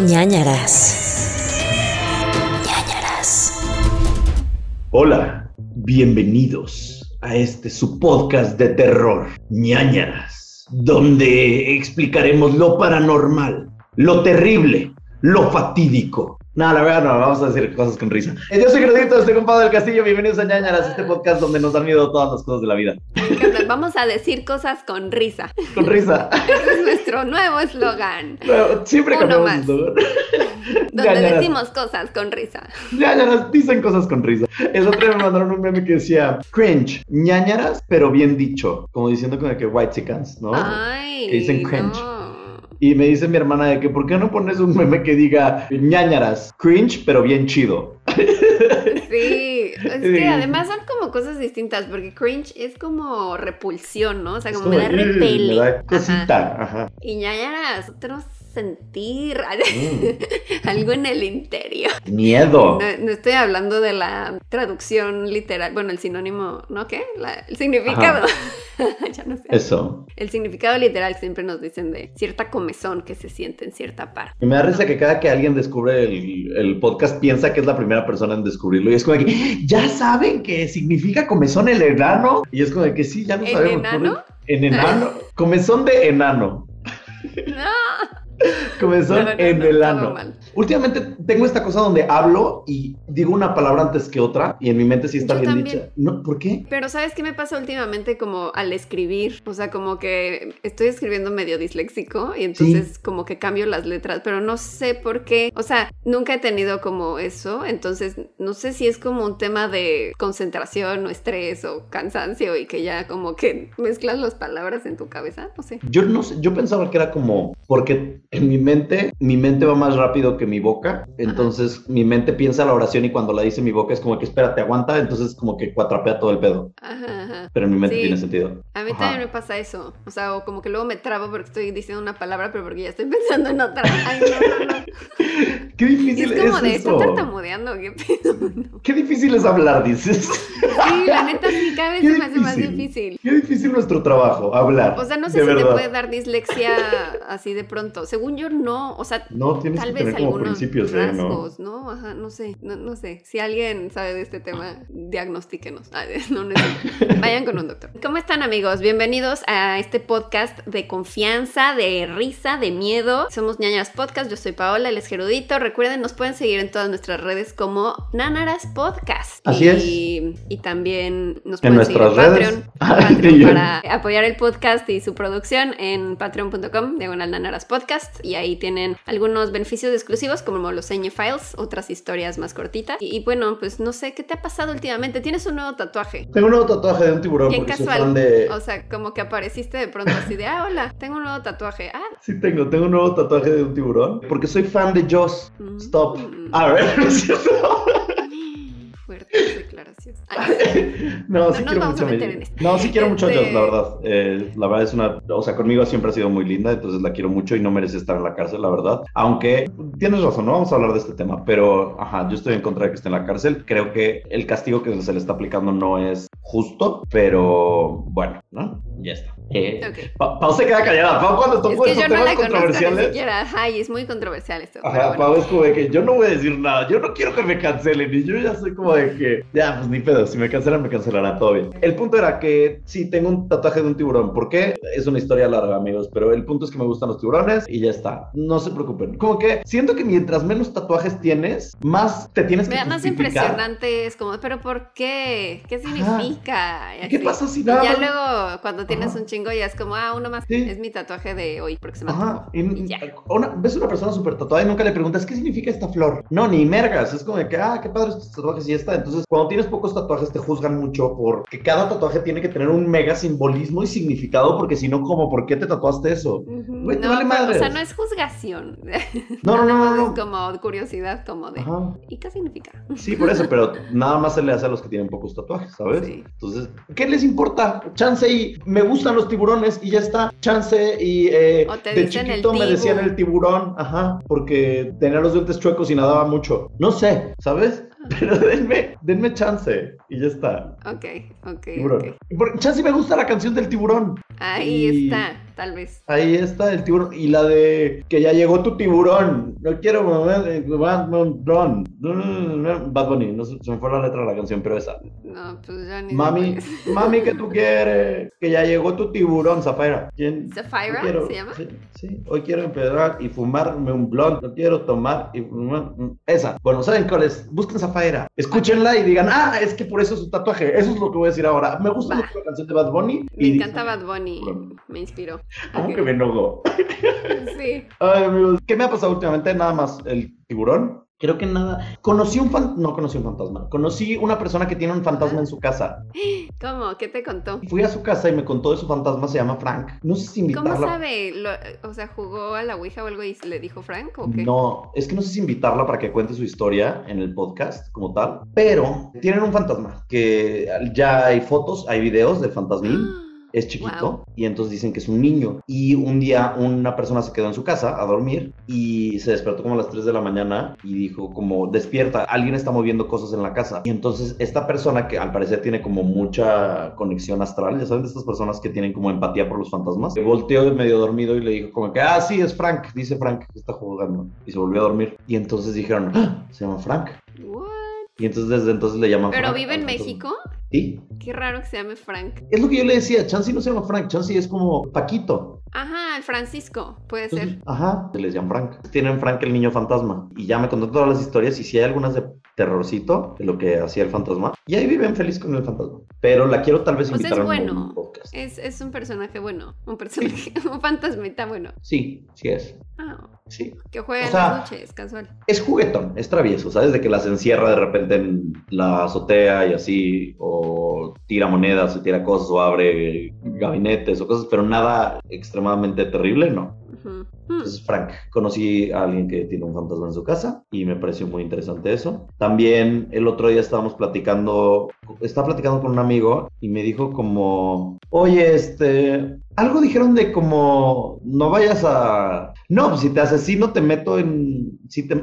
ñañaras. ñañaras. Hola, bienvenidos a este su podcast de terror, ñañaras, donde explicaremos lo paranormal, lo terrible, lo fatídico. No, la verdad no, vamos a decir cosas con risa. Yo soy Gradito, estoy compadre del Castillo, bienvenidos a ñañaras, este podcast donde nos dan miedo todas las cosas de la vida. Vamos a decir cosas con risa. Con risa. Ese es nuestro nuevo eslogan. Pero siempre Uno cambiamos más. Donde Ñañaras. decimos cosas con risa. ñañaras dicen cosas con risa. El otro día me mandaron un meme que decía cringe, ñañaras, pero bien dicho. Como diciendo como que white chickens, ¿no? Ay. Que dicen cringe. no. Y me dice mi hermana de que, ¿por qué no pones un meme que diga ñañaras, cringe, pero bien chido? Sí, es que además son como cosas distintas, porque cringe es como repulsión, ¿no? O sea, como me da "Ugh", repele. Me da cosita. Ajá. Y ñañaras, otro sentir, Mm, algo en el interior. Miedo. No, no estoy hablando de la traducción literal, bueno, el sinónimo, ¿no qué? La- el significado. ya no sé. Eso. El significado literal siempre nos dicen de cierta comezón que se siente en cierta parte. Me da risa que cada que alguien descubre el, el podcast piensa que es la primera persona en descubrirlo. Y es como que, ¿ya saben que significa comezón el enano? Y es como que sí, ya lo ¿El sabemos. enano? En enano. Comezón de enano. No, Comezón no, no, no, en no, el ano. Últimamente tengo esta cosa donde hablo y digo una palabra antes que otra y en mi mente sí está Yo bien también. dicha. No, ¿Por qué? Pero ¿sabes qué me pasa últimamente como al escribir? O sea, como que estoy escribiendo medio disléxico y entonces como que cambio las letras, pero no sé por qué. O sea, nunca he tenido como eso, entonces no sé si es como un tema de concentración o estrés o cansancio y que ya como que mezclas las palabras en tu cabeza, no sé. Yo no sé, yo pensaba que era como porque en mi mente, mi mente va más rápido que mi boca, entonces mi mente piensa la oración y cuando la dice mi boca es como que espérate, aguanta, entonces como que cuatrapea todo el pedo, Ajá, ajá. pero en mi mente Sí. tiene sentido. A mí Ajá. también me pasa eso. O sea, o como que luego me trabo porque estoy diciendo una palabra, pero porque ya estoy pensando en otra. Ay, no, no, no. Qué difícil es como es de, está eso. tartamudeando, qué pedo. No. Qué difícil es hablar, dices. Sí, la neta sí, cada vez se me hace más difícil. Qué difícil nuestro trabajo, hablar. O sea, no sé de si te puede dar dislexia así de pronto. Según yo, no. O sea, No, tienes tal que vez tener como algunos principios, ¿eh? ¿no? rasgos, ¿no? Ajá, no sé, no, no sé. Si alguien sabe de este tema, diagnostíquenos. Ay, no. Vayan con un doctor. ¿Cómo están, amigos? Bienvenidos a este podcast de confianza, de risa, de miedo. Somos ñañaras Podcast. Yo soy Paola, el Gerudito. Recuerden, nos pueden seguir en todas nuestras redes como Nanaras Podcast. Así y, es. Y también nos En pueden seguir en. Patreon. Ah, Patreon para apoyar el podcast y su producción en patreon.com, diagonal Nanaras Podcast. Y ahí tienen algunos beneficios exclusivos como los Señe Files, otras historias más cortitas. Y, y bueno, pues no sé, ¿qué te ha pasado últimamente? Tienes un nuevo tatuaje. Tengo un nuevo tatuaje de un tiburón soy casual. de... O sea, como que apareciste de pronto así de, ah, hola, tengo un nuevo tatuaje. Ah, Sí tengo, tengo un nuevo tatuaje de un tiburón porque soy fan de Joss. Mm. Stop. A ver, ¿no es cierto? Fuertes declaraciones. Ay, No, No sí nos quiero mucho a meter en. No, sí quiero mucho a Este- Joss, la verdad. Eh, la verdad es una, o sea, conmigo siempre ha sido muy linda, entonces la quiero mucho y no merece estar en la cárcel, la verdad. Aunque tienes razón, no vamos a hablar de este tema, pero ajá, yo estoy en contra de que esté en la cárcel. Creo que el castigo que se le está aplicando no es justo, pero bueno, ¿no? Ya está. Eh, Ok. Pa- Pau se queda callada. Pau cuando Es toco que esos no temas controversiales. Ay, es muy controversial esto. Ajá, bueno. Pau es como de que yo no voy a decir nada, yo no quiero que me cancelen y yo ya soy como de que, ya, pues ni pedo, si me cancelan, me cancelarán, todo bien. El punto era que sí, tengo un tatuaje de un tiburón, ¿por qué? Es una historia larga, amigos, pero el punto es que me gustan los tiburones y ya está, no se preocupen. Como que siento que mientras menos tatuajes tienes, más te tienes que Mira, más justificar. impresionante es como, pero ¿por qué? ¿Qué significa? Y ¿Qué pasa si Y nada ya más- luego, cuando tienes Ajá. un chingo, ya es como, ah, uno más. Sí. Es mi tatuaje de hoy, me Ajá, y, Y ya. una- ves una persona súper tatuada y nunca le preguntas qué significa esta flor. No, ni mergas. Es como de que, ah, qué padre estos tatuajes y ya está. Entonces, cuando tienes pocos tatuajes, te juzgan mucho porque cada tatuaje tiene que tener un mega simbolismo y significado, porque si no, como, ¿por qué te tatuaste eso? Te No, vale pero, o sea, no es juzgación. No, no, no, no, no. Es como curiosidad, como de, Ajá. ¿y qué significa? Sí, por eso, pero nada más se le hace a los que tienen pocos tatuajes, ¿sabes? Sí. Entonces, ¿qué les importa? Chance y me gustan los tiburones y ya está. Chance y eh, de chiquito me decían el tiburón, ajá, porque tenía los dientes chuecos y nadaba mucho. No sé, ¿sabes? Pero denme, denme chance y ya está. Ok, ok, Tiburón. ok. Y por- chance me gusta la canción del tiburón. Ahí Y- está. Tal vez. Ahí está el tiburón. Y la de que ya llegó tu tiburón. No quiero Batman. Bad Bunny. No se me fue la letra de la canción, pero esa. No, pues ya ni. Mami, mami, que tú quieres? Que ya llegó tu tiburón, Zafira. ¿Quién? ¿Zafira Quiero- se llama? Sí, sí. Hoy quiero empezar y fumarme un blunt. No quiero tomar y fumar. Esa. Bueno, ¿saben cuál es? Busquen Zafira. Escúchenla y digan, ah, es que por eso es su tatuaje. Eso es lo que voy a decir ahora. Me gusta Va. mucho la canción de Bad Bunny. Me y encanta Bad Bunny. Me inspiró. ¿Cómo que me enojó? Sí. Ay, amigos, ¿qué me ha pasado últimamente? Nada más el tiburón. Creo que nada. Conocí un fan... no conocí un fantasma. Conocí una persona que tiene un fantasma en su casa. ¿Cómo? ¿Qué te contó? Fui a su casa y me contó de su fantasma, se llama Frank. No sé si ¿Cómo invitarla. sabe? Lo- o sea, ¿jugó a la Ouija o algo y le dijo Frank o qué? No, es que no sé si invitarla para que cuente su historia en el podcast como tal, pero tienen un fantasma que ya hay fotos, hay videos del fantasmín. Es chiquito Wow. y entonces dicen que es un niño. Y un día una persona se quedó en su casa a dormir y se despertó como a las 3 de la mañana y dijo como despierta, alguien está moviendo cosas en la casa. Y entonces esta persona que al parecer tiene como mucha conexión astral, ya saben de estas personas que tienen como empatía por los fantasmas, se volteó de medio dormido y le dijo como que, ah, sí, es Frank, dice Frank que está jugando. Y se volvió a dormir. Y entonces dijeron, "Ah, se llama Frank. What? Y entonces desde entonces le llaman ¿Pero Frank vive en. México? Sí. Qué raro que se llame Frank. Es lo que yo le decía, Chansey no se llama Frank, Chansey es como Paquito. Ajá, el Francisco, puede ser. Ajá, se les llaman Frank. Tienen Frank el niño fantasma. Y ya me contó todas las historias y si hay algunas de terrorcito, de lo que hacía el fantasma. Y ahí viven feliz con el fantasma. Pero la quiero tal vez O sea, invitar es a un- bueno. un podcast. Es, es un personaje bueno. Un personaje, un fantasmita bueno. Sí, sí es. Sí. que juega O en sea- las noches, casual. Es juguetón, es travieso, ¿sabes? De que las encierra de repente en la azotea y así, o tira monedas, o tira cosas, o abre gabinetes o cosas, pero nada extremadamente terrible, no. Entonces, Frank, conocí a alguien que tiene un fantasma en su casa y me pareció muy interesante eso. También el otro día estábamos platicando, estaba platicando con un amigo y me dijo como, oye, este, algo dijeron de como, no vayas a, no, pues si te asesino te meto en, si te,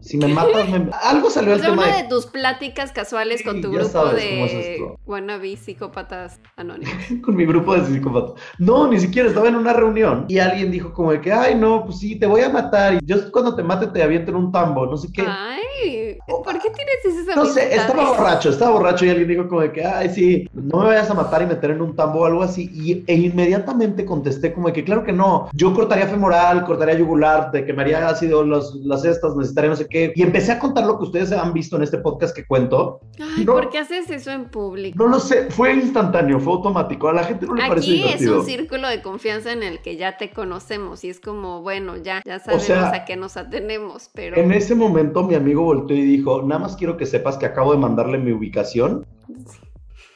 si me matas, me- algo salió el tema una de... de tus pláticas casuales Sí, con tu grupo sabes es de esto. wannabe psicópatas anónimos. con mi grupo de psicópatas. No, ni siquiera estaba en una reunión y alguien dijo como de que, ay, no, pues sí, te voy a matar y yo cuando te mate te aviento en un tambo, no sé qué. Ay, ¿por qué tienes esas No sé, estaba borracho, estaba borracho y alguien dijo como de que, ay, sí, no me vayas a matar y meter en un tambo o algo así. Y, e inmediatamente contesté como de que, claro que no, yo cortaría femoral, cortaría yugular, te quemaría ácido, los, las estas, necesitaría no sé qué. Y empecé a contar lo que ustedes han visto en este podcast que cuento. Ay, No. ¿por qué haces eso en público? No lo sé, fue instantáneo, fue automático. A la gente no le pareció Aquí es un círculo de confianza en el que ya te conocemos y es como, bueno, ya, ya sabemos sea, a qué nos atenemos, pero... En ese momento mi amigo volteó y dijo, nada más quiero que sepas que acabo de mandarle mi ubicación,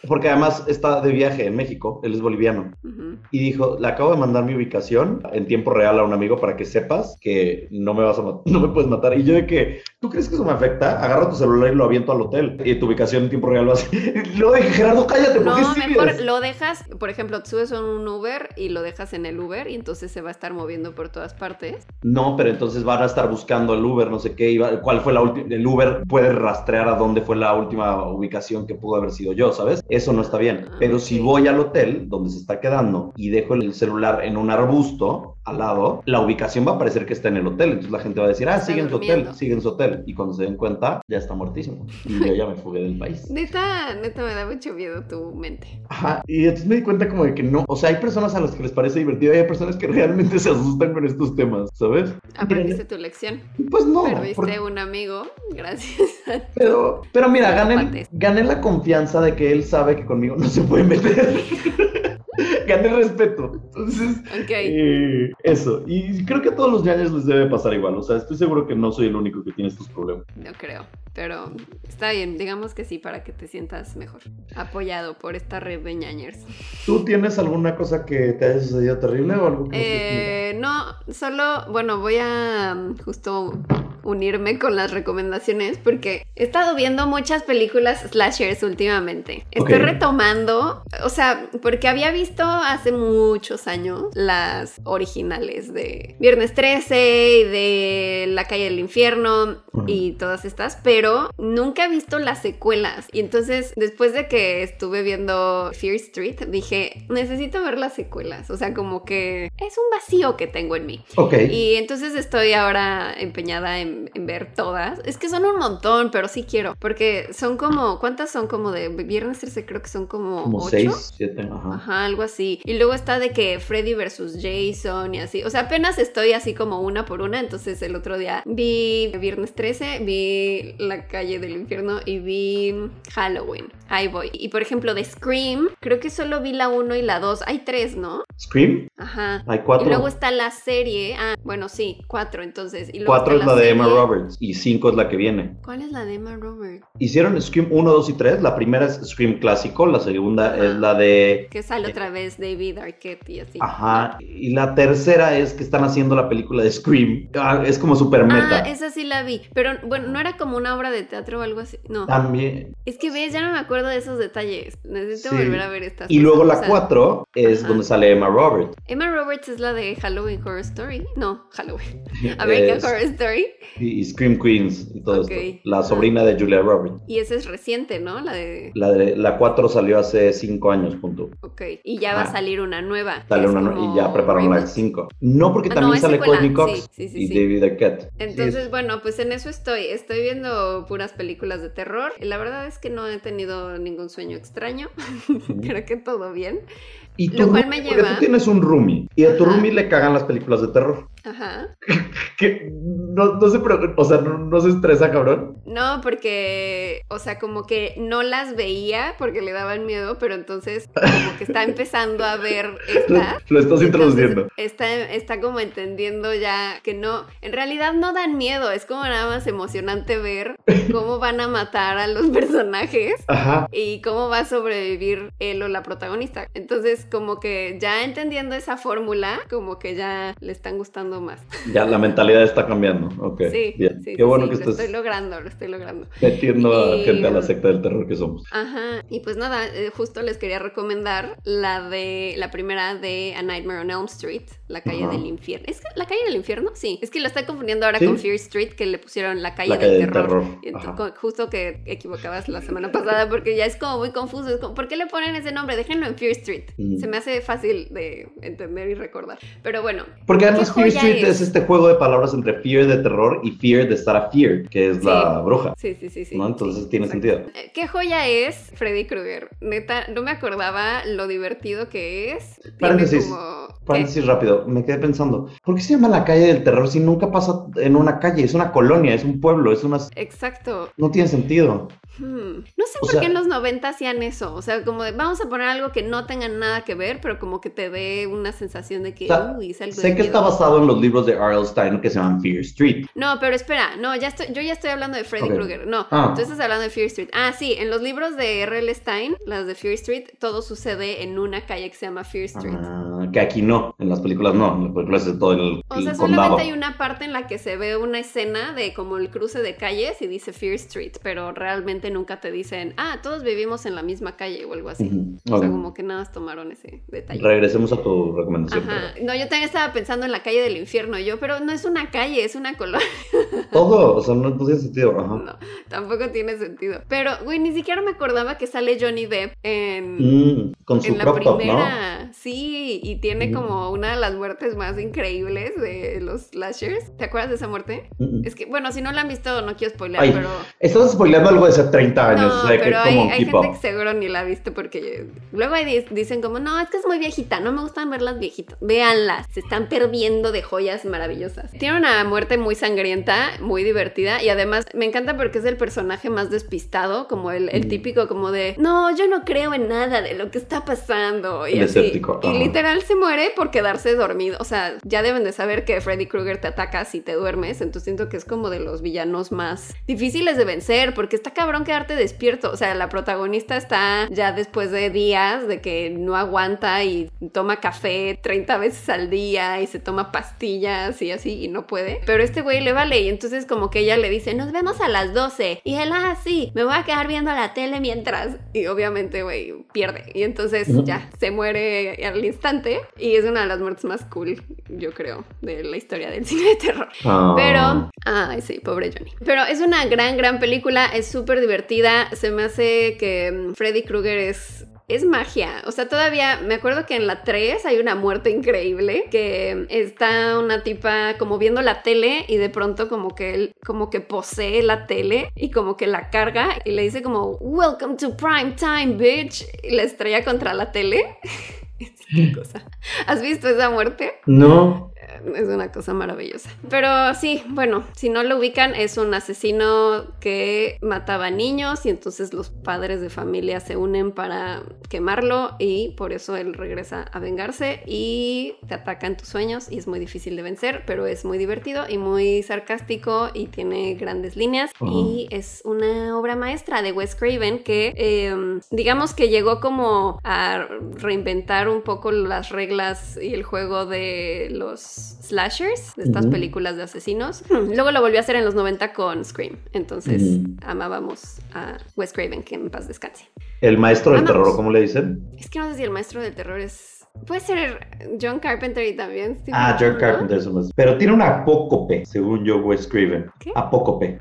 porque además está de viaje en México, él es boliviano. Y dijo, le acabo de mandar mi ubicación en tiempo real a un amigo para que sepas que no me vas a no me puedes matar. Y yo de que, ¿tú crees que eso me afecta? Agarro tu celular y lo aviento al hotel. Y tu ubicación en tiempo real va así. Luego dije, Gerardo, cállate, ¿por No, qué mejor lo dejas, por ejemplo, subes en un Uber y lo dejas en el Uber y entonces se va a estar moviendo por todas partes. No, pero entonces van a estar buscando el Uber, no sé qué, y va- cuál fue la última, el Uber puede rastrear a dónde fue la última ubicación que pudo haber sido yo, ¿sabes? Eso no está bien. Ah, Pero si voy al hotel donde se está quedando y dejo el celular en un arbusto al lado, la ubicación va a parecer que está en el hotel, entonces la gente va a decir, ah, sigue en su hotel, sigue en su hotel, y cuando se den cuenta, ya está muertísimo. Y yo ya me fugué del país. Neta, neta me da mucho miedo tu mente. Ajá, y entonces me di cuenta como de que no, o sea, hay personas a las que les parece divertido y hay personas que realmente se asustan con estos temas, ¿sabes? Aprendiste tu lección. Pues no, Perdiste porque- un amigo, gracias a. Pero, pero mira, gané, gané la confianza de que él sabe que conmigo no se puede meter. gané el respeto. Entonces, Ok. eh, eso. Y creo que a todos los ñaños les debe pasar igual. O sea, estoy seguro que no soy el único que tiene estos problemas. No creo, pero está bien, digamos que sí, para que te sientas mejor. Apoyado por esta red de ñañers. ¿Tú tienes alguna cosa que te haya sucedido terrible o algo que Eh, no, solo, bueno, voy a mm, justo unirme con las recomendaciones porque he estado viendo muchas películas slashers últimamente. Estoy retomando, o sea, porque había visto hace muchos años las originales de Viernes 13 y de La calle del infierno y todas estas, pero nunca he visto las secuelas. Y entonces, después de que estuve viendo Fear Street, dije, necesito ver las secuelas. O sea, como que es un vacío que tengo en mí. Ok. Y entonces estoy ahora empeñada en, en ver todas. Es que son un montón, pero sí quiero. Porque son como, ¿cuántas son? Como de Viernes 13, creo que son como, Como ocho. seis, siete, ajá. Ajá, algo así. Y luego está de que Freddy versus Jason y así. O sea, apenas estoy así como una por una. Entonces el otro día vi Viernes 13, vi La calle del infierno y vi Halloween. Ahí voy. Y por ejemplo, de Scream, creo que solo vi la 1 y la 2. Hay tres, ¿no? Scream, Ajá. hay cuatro. Y luego está la serie. Ah, bueno, sí, cuatro entonces. Y luego Cuatro es está la de Emma. Roberts y cinco es la que viene. ¿Cuál es la de Emma Robert? Hicieron Scream 1, 2 y 3. La primera es Scream clásico, la segunda Ajá. es la de... Que sale otra vez David Arquette y así. Ajá. Y la tercera es que están haciendo la película de Scream. Ah, es como super meta. Ah, esa sí la vi. Pero bueno, no era como una obra de teatro o algo así. No. También. Es que ves, ya no me acuerdo de esos detalles. Necesito Sí. volver a ver estas Y luego la O sea, 4 es ajá. donde sale Emma Roberts. Emma Roberts es la de Halloween Horror Story. No, Halloween. American Es- Horror Story. y, y Scream Queens y todo esto. La sobrina de Julia Roberts. Y esa es reciente, ¿no? La de. La de la 4 salió hace 5 años, punto. Ok. Y ya va a Ah. salir una nueva. Sale una nue- como y ya prepararon la reboot. 5. No, porque Ah, también no, sale. Courtney Cox Sí, sí, sí, y. David Arquette. Entonces, bueno, pues en eso estoy. Estoy viendo puras películas de terror. La verdad es que no he tenido ningún sueño extraño. Creo que todo bien. y lo cual roomie- me porque tú tienes un roomie y a tu Ajá. roomie le cagan las películas de terror. Ajá. Que no, no se preocupa, o sea, no, no se estresa, cabrón. No, porque, o sea, como que no las veía porque le daban miedo, pero entonces como que está empezando a ver esta. lo estás introduciendo. Está, está como entendiendo ya que no, en realidad no dan miedo, es como nada más emocionante ver cómo van a matar a los personajes Ajá. y cómo va a sobrevivir él o la protagonista. Entonces, como que ya entendiendo esa fórmula, como que ya le están gustando más. Ya la mentalidad está cambiando. Ok. Sí, bien. sí, Qué bueno sí, que lo estés estoy logrando, lo estoy logrando. metiendo a Y- gente a la secta del terror que somos. Ajá, y pues nada, eh, justo les quería recomendar la de la primera de A Nightmare on Elm Street, la calle del infierno. ¿Es que la calle del infierno? Sí, es que lo estoy confundiendo ahora Sí. con Fear Street, que le pusieron la calle, La del, calle del terror. justo que equivocabas la semana pasada, porque ya es como muy confuso. Es como, ¿Por qué le ponen ese nombre? Déjenlo en Fear Street. Mm. Se me hace fácil de entender y recordar. Pero bueno, Porque además ¿Qué Fear Street es? es? este juego de palabras entre fear de terror y fear de estar a fear, que es Sí. la bruja. sí, sí, sí, sí. ¿No? Entonces sí, tiene exacto. sentido. Eh, ¿Qué joya es Freddy Krueger? Neta, no me acordaba lo divertido que es. Paréntesis. como-. Paréntesis rápido, me quedé pensando, ¿por qué se llama la calle del terror si nunca pasa en una calle? Es una colonia, es un pueblo, es una... Exacto. No tiene sentido. Hmm. No sé O por sea- qué en los 90 hacían eso. O sea, como de vamos a poner algo que no tenga nada que ver, pero como que te dé una sensación de que, O sea, uy, es algo de Sé que está miedo". basado en los libros de R.L. Stein que se llaman Fear Street. No, pero espera, no, ya estoy, yo ya estoy hablando de Freddy. Krueger. No, Ah. tú estás hablando de Fear Street. Ah, sí, en los libros de R.L. Stein, las de Fear Street, todo sucede en una calle que se llama Fear Street. Ah, que aquí no, en las películas no, en las películas es todo el, O el sea, condado. solamente hay una parte en la que se ve una escena de como el cruce de calles y dice Fear Street, pero realmente nunca te dicen, ah, todos vivimos en la misma calle o algo así. O sea, como que nada más tomaron ese detalle. Regresemos a tu recomendación. Ajá. No, yo también estaba pensando en la calle del infierno, yo, pero no es una calle, es una colonia. Todo, o sea, no, no tiene sentido. Ajá. No, tampoco tiene sentido. Pero, güey, ni siquiera me acordaba que sale Johnny Depp en, Mm, con su en la crop top, ¿no? primera. Sí, y tiene como una de las muertes más increíbles de los slashers. ¿Te acuerdas de esa muerte? Mm, mm. Es que, bueno, si no la han visto, no quiero spoilear, Ay, pero. Estás spoileando algo de 30 años, No, o sea, que pero hay, como hay keep gente que seguro ni la ha visto porque luego dicen como, no, es que es muy viejita, no me gustan ver las viejitas. Véanlas, se están perdiendo de joyas maravillosas. Tiene una muerte muy sangrienta, muy divertida y además me encanta porque es el personaje más despistado, como el, el Mm. típico como de, no, yo no creo en nada de lo que está pasando. Y así. Y literal se muere por quedarse dormido. O sea, ya deben de saber que Freddy Krueger te ataca si te duermes, entonces siento que es como de los villanos más difíciles de vencer porque está cabrón quedarte despierto. O sea, la protagonista está ya después de días de que no aguanta y toma café 30 veces al día y se toma pastillas y así y no puede. Pero este güey le vale y entonces como que ella le dice, nos vemos a las 12. Y él, ah, sí, me voy a quedar viendo la tele mientras. Y obviamente, güey, pierde. Y entonces ya, se muere al instante. Y es una de las muertes más cool, yo creo, de la historia del cine de terror. Ah. Pero, ay, sí, pobre Johnny. Pero es una gran, gran película, es súper divertida. Se me hace que mm, Freddy Krueger es es magia. O sea, todavía me acuerdo que en la 3 hay una muerte increíble que está una tipa como viendo la tele y de pronto como que él como que posee la tele y como que la carga y le dice como Welcome to prime time, bitch. Y la estrella contra la tele. Qué cosa. ¿Has visto esa muerte? No. Es una cosa maravillosa. Pero sí, bueno, si no lo ubican, es un asesino que mataba niños y entonces los padres de familia se unen para quemarlo y por eso él regresa a vengarse y te ataca en tus sueños y es muy difícil de vencer, pero es muy divertido y muy sarcástico y tiene grandes líneas y es una obra maestra de Wes Craven que eh, digamos que llegó como a reinventar un poco las reglas y el juego de los slashers, de estas películas de asesinos. Luego lo volvió a hacer en los 90 con Scream. Entonces amábamos a Wes Craven, que en paz descanse. El maestro del terror, ¿cómo le dicen? Es que no sé si el maestro del terror es... Puede ser John Carpenter y también Ah, John. Carpenter. es más. Pero tiene una apócope, según yo, Wes Craven. ¿Qué? Apócope.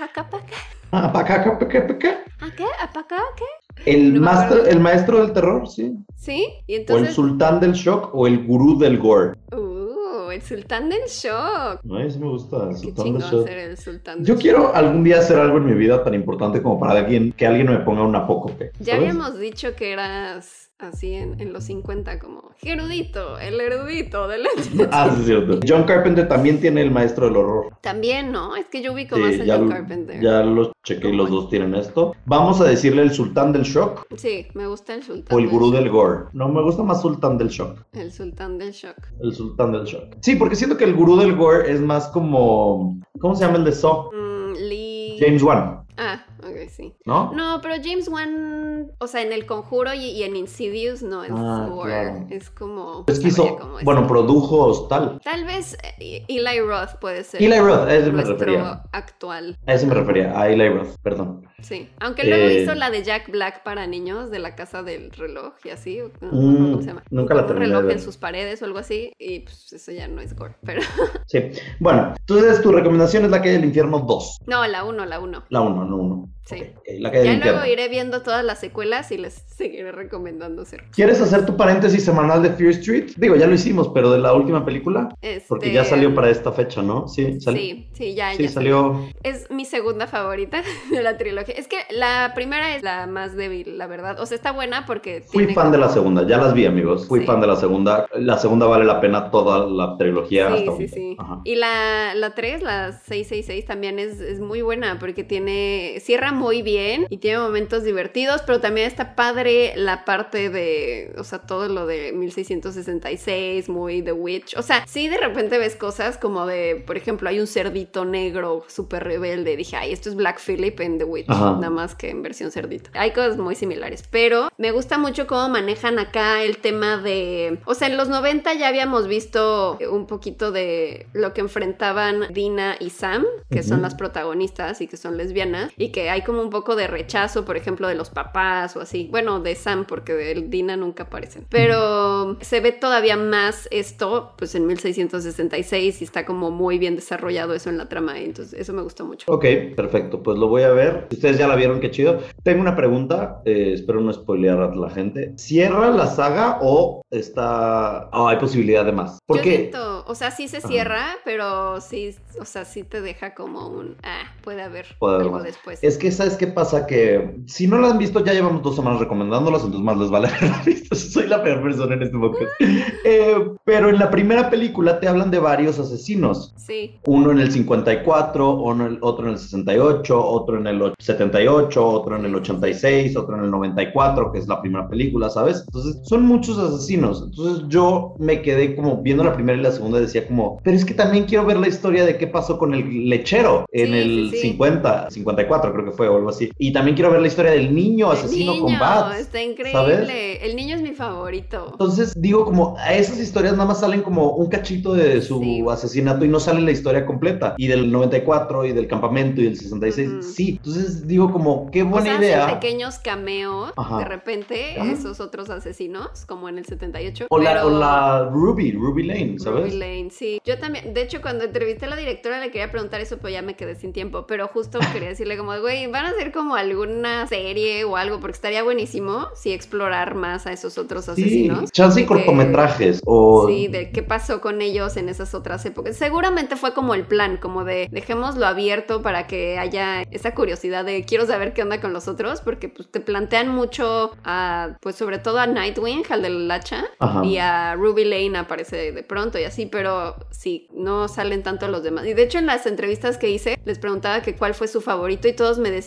¿Acapaca? Ah, apaca, apaca, apaca. ¿A qué? ¿Apaca? ¿Qué? El, acuerdo. el maestro del terror, sí. ¿Sí? Y O el sultán del shock o el gurú del gore. Uh, el sultán del shock. No, eso me gusta, el Qué sultán del shock. ser el sultán del Yo shock. quiero algún día hacer algo en mi vida tan importante como para alguien, que alguien me ponga un apócope. Ya habíamos dicho que eras así en, en los 50 como erudito, el erudito del... Ah, sí, es cierto. John Carpenter también tiene el maestro del horror. También, ¿no? Es que yo ubico Sí, más a John Carpenter. ya los chequé y los dos tienen esto. Vamos a decirle el sultán del shock Sí, me gusta el sultán o el gurú del gore. No, me gusta más sultán del shock. El sultán del shock. El sultán del shock. Sí, porque siento que el gurú del gore es más como... ¿Cómo se llama el de Saw? Mm, Lee... James Wan, Ah, ok, sí. ¿no? No, pero James Wan, o sea, en El Conjuro y, y en Insidious no es Ah, claro. Es como... Es que hizo... Bueno, produjo Hostal. Tal vez eh, Eli Roth puede ser. Eli Roth, a ese me refería. actual. A ese me refería, a Eli Roth, perdón. Sí, aunque luego Eh, hizo la de Jack Black para niños de la casa del reloj y así, no, Mm, ¿cómo se llama? nunca la Un terminé de reloj ver. en sus paredes o algo así y pues eso ya no es gore, pero Sí. Bueno, entonces tu recomendación es la calle del infierno 2. no, la 1, la 1. La 1, no 1. Sí. la calle Ya luego iré viendo todas las secuelas y les seguiré recomendando ser. ¿Quieres hacer tu paréntesis semanal de Fear Street? Digo, ya lo hicimos, pero de la última película. Porque Este, ya salió para esta fecha, ¿no? Sí, salió. Sí, sí, ya, Sí, ya salió. Es mi segunda favorita de la trilogía. Es que la primera es la más débil, la verdad. O sea, está buena porque Fui fan de la segunda, ya las vi, amigos. Fui Sí. fan de la segunda. La segunda vale la pena toda la trilogía Sí, hasta sí, ahorita. sí. Ajá. Y la, la 3, la 666, también es, es muy buena porque tiene. cierra muy bien y tiene momentos divertidos, pero también está padre la parte de. O sea, todo lo de 1666, muy The Witch. O sea, sí, de repente ves cosas como de. Por ejemplo, hay un cerdito negro súper rebelde. Dije, ay, esto es Black Phillip en The Witch, Ajá. nada más que en versión cerdito. Hay cosas muy similares, pero me gusta mucho cómo manejan acá el tema de. O sea, en los 90 ya habíamos visto un poquito de lo que enfrentaban Dina y Sam, que son las protagonistas y que son lesbianas, y que hay como un poco de rechazo, por ejemplo, de los papás o así. Bueno, de Sam, porque de Dina nunca aparecen. Pero se ve todavía más esto, pues en 1666 y está como muy bien desarrollado eso en la trama, entonces eso me gustó mucho. Ok, perfecto. Pues lo voy a ver. Ustedes ya la vieron, qué chido. Tengo una pregunta. eh, espero no spoilear a la gente. ¿Cierra la saga o está. Oh, hay posibilidad de más? Yo Porque. siento, o sea, sí se Ajá. cierra, pero sí, o sea, sí te deja como un, ah, puede haber Puede haber algo más. después. Es que, ¿sabes qué pasa? Que si no la han visto, ya llevamos dos semanas recomendándolas, entonces más les vale haberla visto. Soy la peor persona en este podcast. Eh, pero en la primera película te hablan de varios asesinos. Sí, Uno en el 54, uno en el- otro en el 68, otro en el och- 78, otro en el 86, otro en el 94, que es la primera película, ¿sabes? Entonces son muchos asesinos. Entonces yo me quedé como viendo la primera y la segunda segunda decía como, pero es que también quiero ver la historia de qué pasó con el lechero en Sí, el sí, sí. 50, 54 creo que fue o algo así. Y también quiero ver la historia del niño El asesino niño, con bats. Está increíble. ¿sabes? El niño es mi favorito. Entonces digo como a esas historias nada más salen como un cachito de su Sí. asesinato y no sale la historia completa. Y del 94 y del campamento y del 66, Ujú. sí. Entonces digo como qué buena o sea, hacen idea. pequeños cameos Ajá. de repente, Ajá. esos otros asesinos, como en el 78. O la, pero- o la Ruby, Ruby Lane, ¿sabes? Ruby Lane, sí. Yo también, de hecho, cuando entrevisté a la directora le quería preguntar eso, pero ya me quedé sin tiempo. Pero justo quería decirle como, güey, van a hacer como alguna serie o algo, porque estaría buenísimo si explorar más a esos otros Sí, asesinos. chance y De que- cortometrajes o... Sí, de qué pasó con ellos en esas otras épocas. Seguramente fue como el plan, como de dejémoslo abierto para que haya esa curiosidad de quiero saber qué onda con los otros, porque pues te plantean mucho a, pues sobre todo a Nightwing, al del hacha, Ajá. y a Ruby Lane aparece de pronto y así, pero sí, no salen tanto los demás. Y de hecho en las entrevistas que hice les preguntaba que cuál fue su favorito y todos me decían,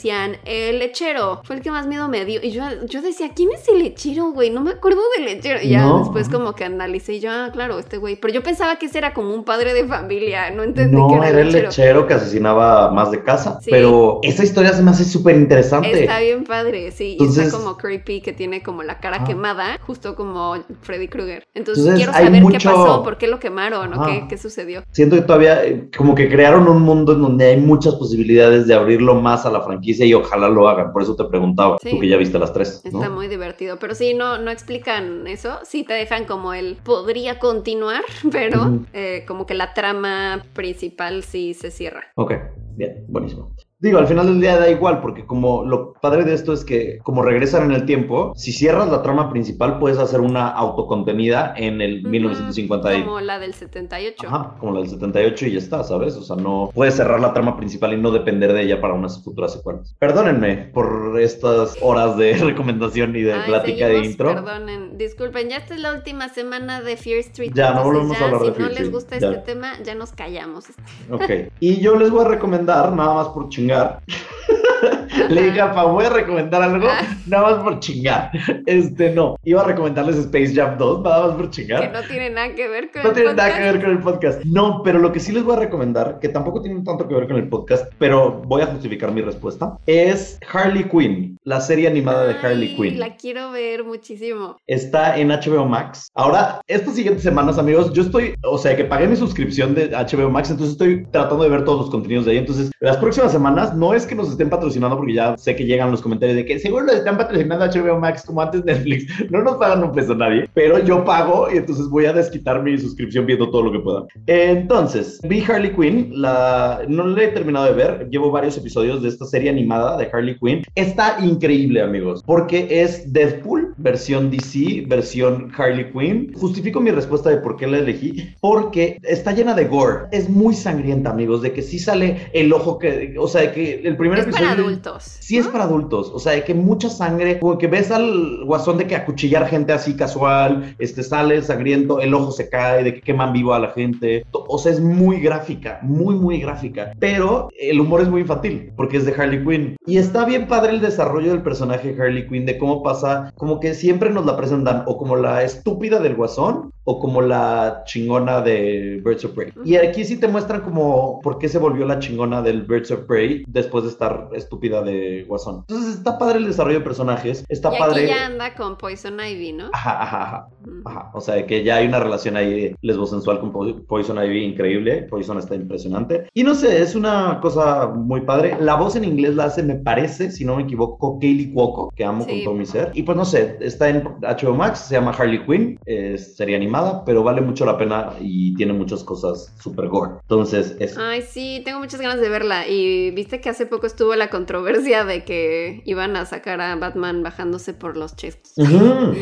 el lechero, fue el que más miedo me dio. Y yo, yo decía, ¿quién es el lechero, güey? No me acuerdo del lechero. Y ya No. después como que analicé y yo, ah, claro, este güey. Pero yo pensaba que ese era como un padre de familia, no entendí No, que era, era el lechero. lechero que asesinaba más de casa. Sí. Pero esa historia se me hace súper interesante. Está bien padre, sí. y está como creepy, que tiene como la cara Ah. quemada, justo como Freddy Krueger. Entonces, Entonces, quiero saber mucho- qué pasó, por qué lo quemaron, o qué, qué sucedió. Siento que todavía eh, como que crearon un mundo en donde hay muchas posibilidades de abrirlo más a la franquicia y ojalá lo hagan. Por eso te preguntaba, Sí. tú que ya viste las tres. ¿no? Está muy divertido. Pero sí, no, no explican eso. Sí te dejan como el podría continuar, pero eh, como que la trama principal sí se cierra. Ok, bien, buenísimo. Digo, al final del día da igual, porque como lo padre de esto es que como regresan en el tiempo, si cierras la trama principal puedes hacer una autocontenida en el 1950 y- Como la del 78. Ajá, como la del 78 y ya está, ¿sabes? O sea, no puedes cerrar la trama principal y no depender de ella para unas futuras secuelas. Perdónenme por estas horas de recomendación y de Ay, plática de seguimos, intro. Perdonen, disculpen, ya esta es la última semana de Fear Street. Ya, no volvemos a ya, hablar de si Fear no les Street, gusta ya. este tema, ya nos callamos. Ok. Y yo les voy a recomendar, nada más por chingar. Le dije a Pa, voy a recomendar algo, Ah. nada más por chingar. Este, no. Iba a recomendarles Space Jam 2, nada más por Que chingar. no tiene nada que ver con No el tiene nada podcast. que ver con el podcast. No, pero lo que sí les voy a recomendar, que tampoco tiene tanto que ver con el podcast, pero voy a justificar mi respuesta, es Harley Quinn, la serie animada de Harley Quinn. La quiero ver muchísimo. Está en HBO Max. Ahora, estas siguientes semanas, amigos, yo estoy, o sea, que pagué mi suscripción de HBO Max, entonces estoy tratando de ver todos los contenidos de ahí. Entonces, las próximas semanas no es que nos estén patrocinando, porque ya sé que llegan los comentarios de que seguro están patrocinando HBO Max como antes Netflix. No nos pagan un peso nadie, pero yo pago y entonces voy a desquitar mi suscripción viendo todo lo que pueda. Entonces, vi Harley Quinn, la... no la he terminado de ver, llevo varios episodios de esta serie animada de Harley Quinn. Está increíble, amigos, porque es Deadpool, versión DC, versión Harley Quinn. Justifico mi respuesta de por qué la elegí, porque está llena de gore. Es muy sangrienta, amigos, de que sí sale el ojo que, o sea, de que el primer Es episodio... para adultos. Sí es para adultos, o sea, de que mucha sangre, como que ves al guasón de que acuchillar gente así casual, este sale sangriento, el ojo se cae, de que queman vivo a la gente, o sea, es muy gráfica, muy, muy gráfica, pero el humor es muy infantil, porque es de Harley Quinn, y está bien padre el desarrollo del personaje de Harley Quinn, de cómo pasa, como que siempre nos la presentan o como la estúpida del guasón, o como la chingona de Birds of Prey. Y aquí sí te muestran como por qué se volvió la chingona del Birds of Prey después de estar estúpida de Guasón. Entonces está padre el desarrollo de personajes, está y padre. aquí ya anda con Poison Ivy, ¿no? Ajá, ajá, ajá, ajá. O sea, que ya hay una relación ahí lesbosensual con Po- Poison Ivy increíble. Poison está impresionante. Y no sé, es una cosa muy padre. La voz en inglés la hace, me parece, si no me equivoco, Kaylee Cuoco, que amo Sí. con todo mi ser. Y pues no sé, está en HBO Max, se llama Harley Quinn, es serie animada, pero vale mucho la pena y tiene muchas cosas super gore. Entonces, es... Ay, sí, tengo muchas ganas de verla. Y viste que hace poco estuvo la controversia de que iban a sacar a Batman bajándose por los chescos. Ujú.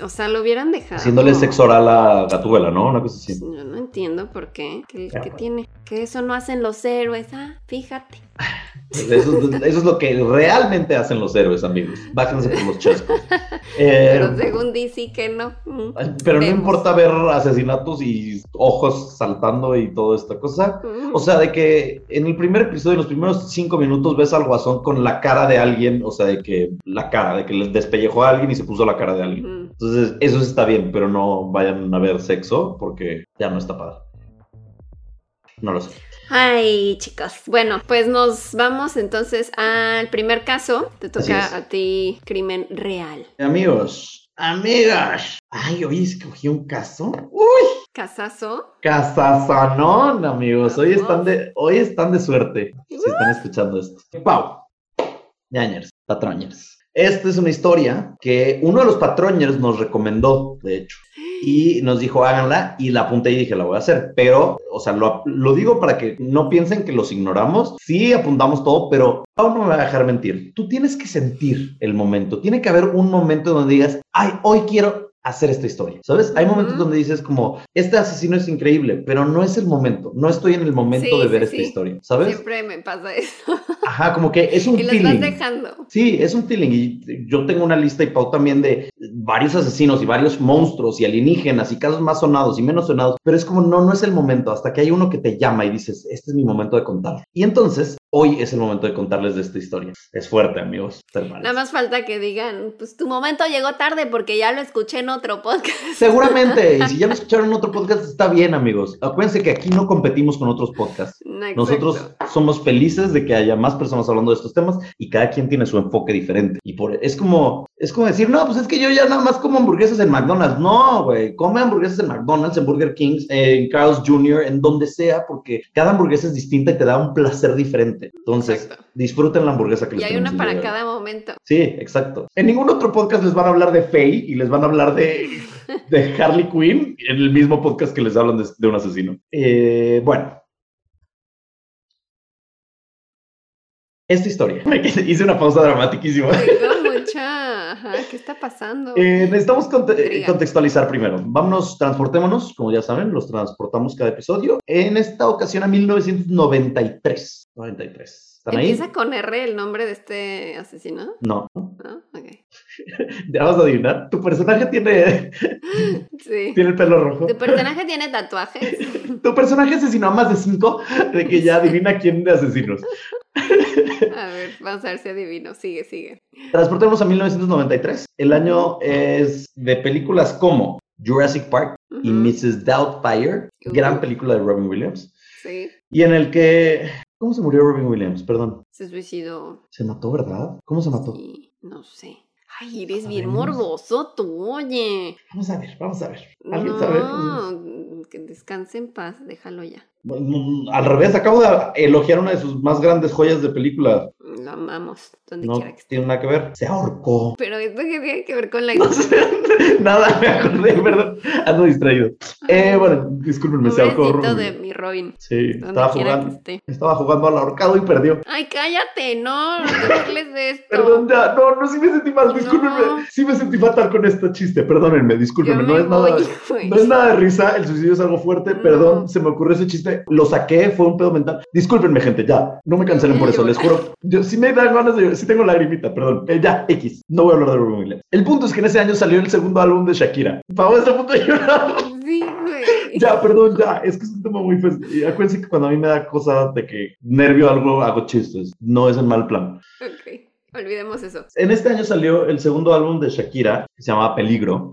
O sea, lo hubieran dejado. Haciéndole sexo oral a Gatúbela, ¿no? Una cosa así. Yo no entiendo por qué. ¿Qué, qué tiene? Que eso no hacen los héroes. Ah, fíjate. Eso, es- eso es lo que realmente hacen los héroes, amigos. Bájense por los chescos. Eh, Pero según DC que no. Mm. Pero no importa ver asesinatos y ojos saltando y toda esta cosa. Mm. O sea, de que en el primer episodio, en los primeros cinco minutos, ves al guasón con la cara de alguien, o sea, de que la cara, de que les despellejó a alguien y se puso la cara de alguien. Mm. Entonces, eso está bien, pero no vayan a ver sexo porque ya no está padre. No lo sé. Ay, chicos. Bueno, pues nos vamos entonces al primer caso. Te toca a ti crimen real. Amigos, amigas. Ay, hoy escogí un caso. Uy, Casazo. casazanón, amigos. Hoy están de, hoy están de suerte. Si están escuchando esto. Pau. Ñañers, patroñers. Esta es una historia que uno de los patroñers nos recomendó, de hecho. Y nos dijo, háganla, y la apunté y dije, la voy a hacer. Pero, o sea, lo, lo digo para que no piensen que los ignoramos. Sí, apuntamos todo, pero Pau no me va a dejar mentir. Tú tienes que sentir el momento. Tiene que haber un momento donde digas, ay, hoy quiero hacer esta historia, ¿sabes? Hay momentos donde dices como, este asesino es increíble, pero no es el momento, no estoy en el momento Sí, de ver sí, esta sí. historia, ¿sabes? Siempre me pasa eso. Ajá, como que es un y los vas feeling. dejando. Sí, es un feeling. Y yo tengo una lista y Pau también de varios asesinos y varios monstruos y alienígenas y casos más sonados y menos sonados. Pero es como, no, no es el momento. Hasta que hay uno que te llama y dices, este es mi momento de contar. Y entonces, hoy es el momento de contarles de esta historia. Es fuerte, amigos. hermanos. Nada más falta que digan, pues tu momento llegó tarde porque ya lo escuché en otro podcast. Seguramente. Y si ya lo escucharon en otro podcast, está bien, amigos. Acuérdense que aquí no competimos con otros podcasts. Exacto. Nosotros somos felices de que haya más personas hablando de estos temas y cada quien tiene su enfoque diferente. Y por es como es como decir, "No, pues es que yo ya nada más como hamburguesas en McDonald's." No, güey, come hamburguesas en McDonald's, en Burger King, en Carl's Jr., en donde sea, porque cada hamburguesa es distinta y te da un placer diferente. Entonces, Exacto. disfruten la hamburguesa que Y les hay una para cada momento. Sí, exacto. En ningún otro podcast les van a hablar de Faye y les van a hablar de, de Harley Quinn en el mismo podcast que les hablan de, de un asesino. Eh, bueno. Esta historia. Hice una pausa dramatiquísima. Ajá, ¿qué está pasando? Eh, necesitamos conte- Intriga. contextualizar primero. Vámonos, transportémonos, como ya saben, los transportamos cada episodio. En esta ocasión a 1993. 93. ¿Están ahí? ¿Empieza con R el nombre de este asesino? No. ¿No? Ok. Ya vas a adivinar. Tu personaje tiene, Sí. tiene el pelo rojo. ¿Tu personaje tiene tatuajes? Tu personaje asesinó a más de cinco de que ya adivina quién de asesinos. A ver, vamos a ver si adivino. Sigue, sigue. Transportemos a 1993. El año es de películas como Jurassic Park y Mrs. Doubtfire, Uh. gran película de Robin Williams, Sí, y en el que... ¿Cómo se murió Robin Williams? Perdón. se suicidó. Se mató, ¿verdad? ¿Cómo se mató? Sí, no sé. Ay, eres bien morboso tú, oye. Vamos a ver, vamos a ver. ¿Alguien sabe? No, que descanse en paz, déjalo ya. Al revés, acabo de elogiar una de sus más grandes joyas de película. Lo amamos, donde No quiera que esté. tiene nada que ver. Se ahorcó. Pero esto que tiene que ver con la No sé, nada, me acordé, perdón. Ando distraído. Eh, bueno, discúlpenme, se ahorcó. Robin. de mi Robin, Sí, estaba jugando, estaba jugando al ahorcado y perdió. Ay, cállate, no, no te burles de esto. Perdón, ya, no, no, sí me sentí mal, No. discúlpenme. Sí me sentí fatal con este chiste, perdónenme, discúlpenme. me No es, nada, voy, no es nada de risa, el suicidio es algo fuerte, perdón, se me ocurrió ese chiste, lo saqué, fue un pedo mental. Discúlpenme, gente, ya, no me cancelen por eso, les juro. Yo sí me dan ganas de llorar, sí tengo lagrimita, perdón. Eh, ya, X, no voy a hablar de Robin Williams. El punto es que en ese año salió el segundo álbum de Shakira. Pavo, está a punto de llorar. Sí, güey. Ya, perdón, ya, es que es un tema muy feo. Y acuérdense que cuando a mí me da cosa de que nervio algo, hago chistes. No es el mal plan. Ok, olvidemos eso. En este año salió el segundo álbum de Shakira, que se llamaba Peligro.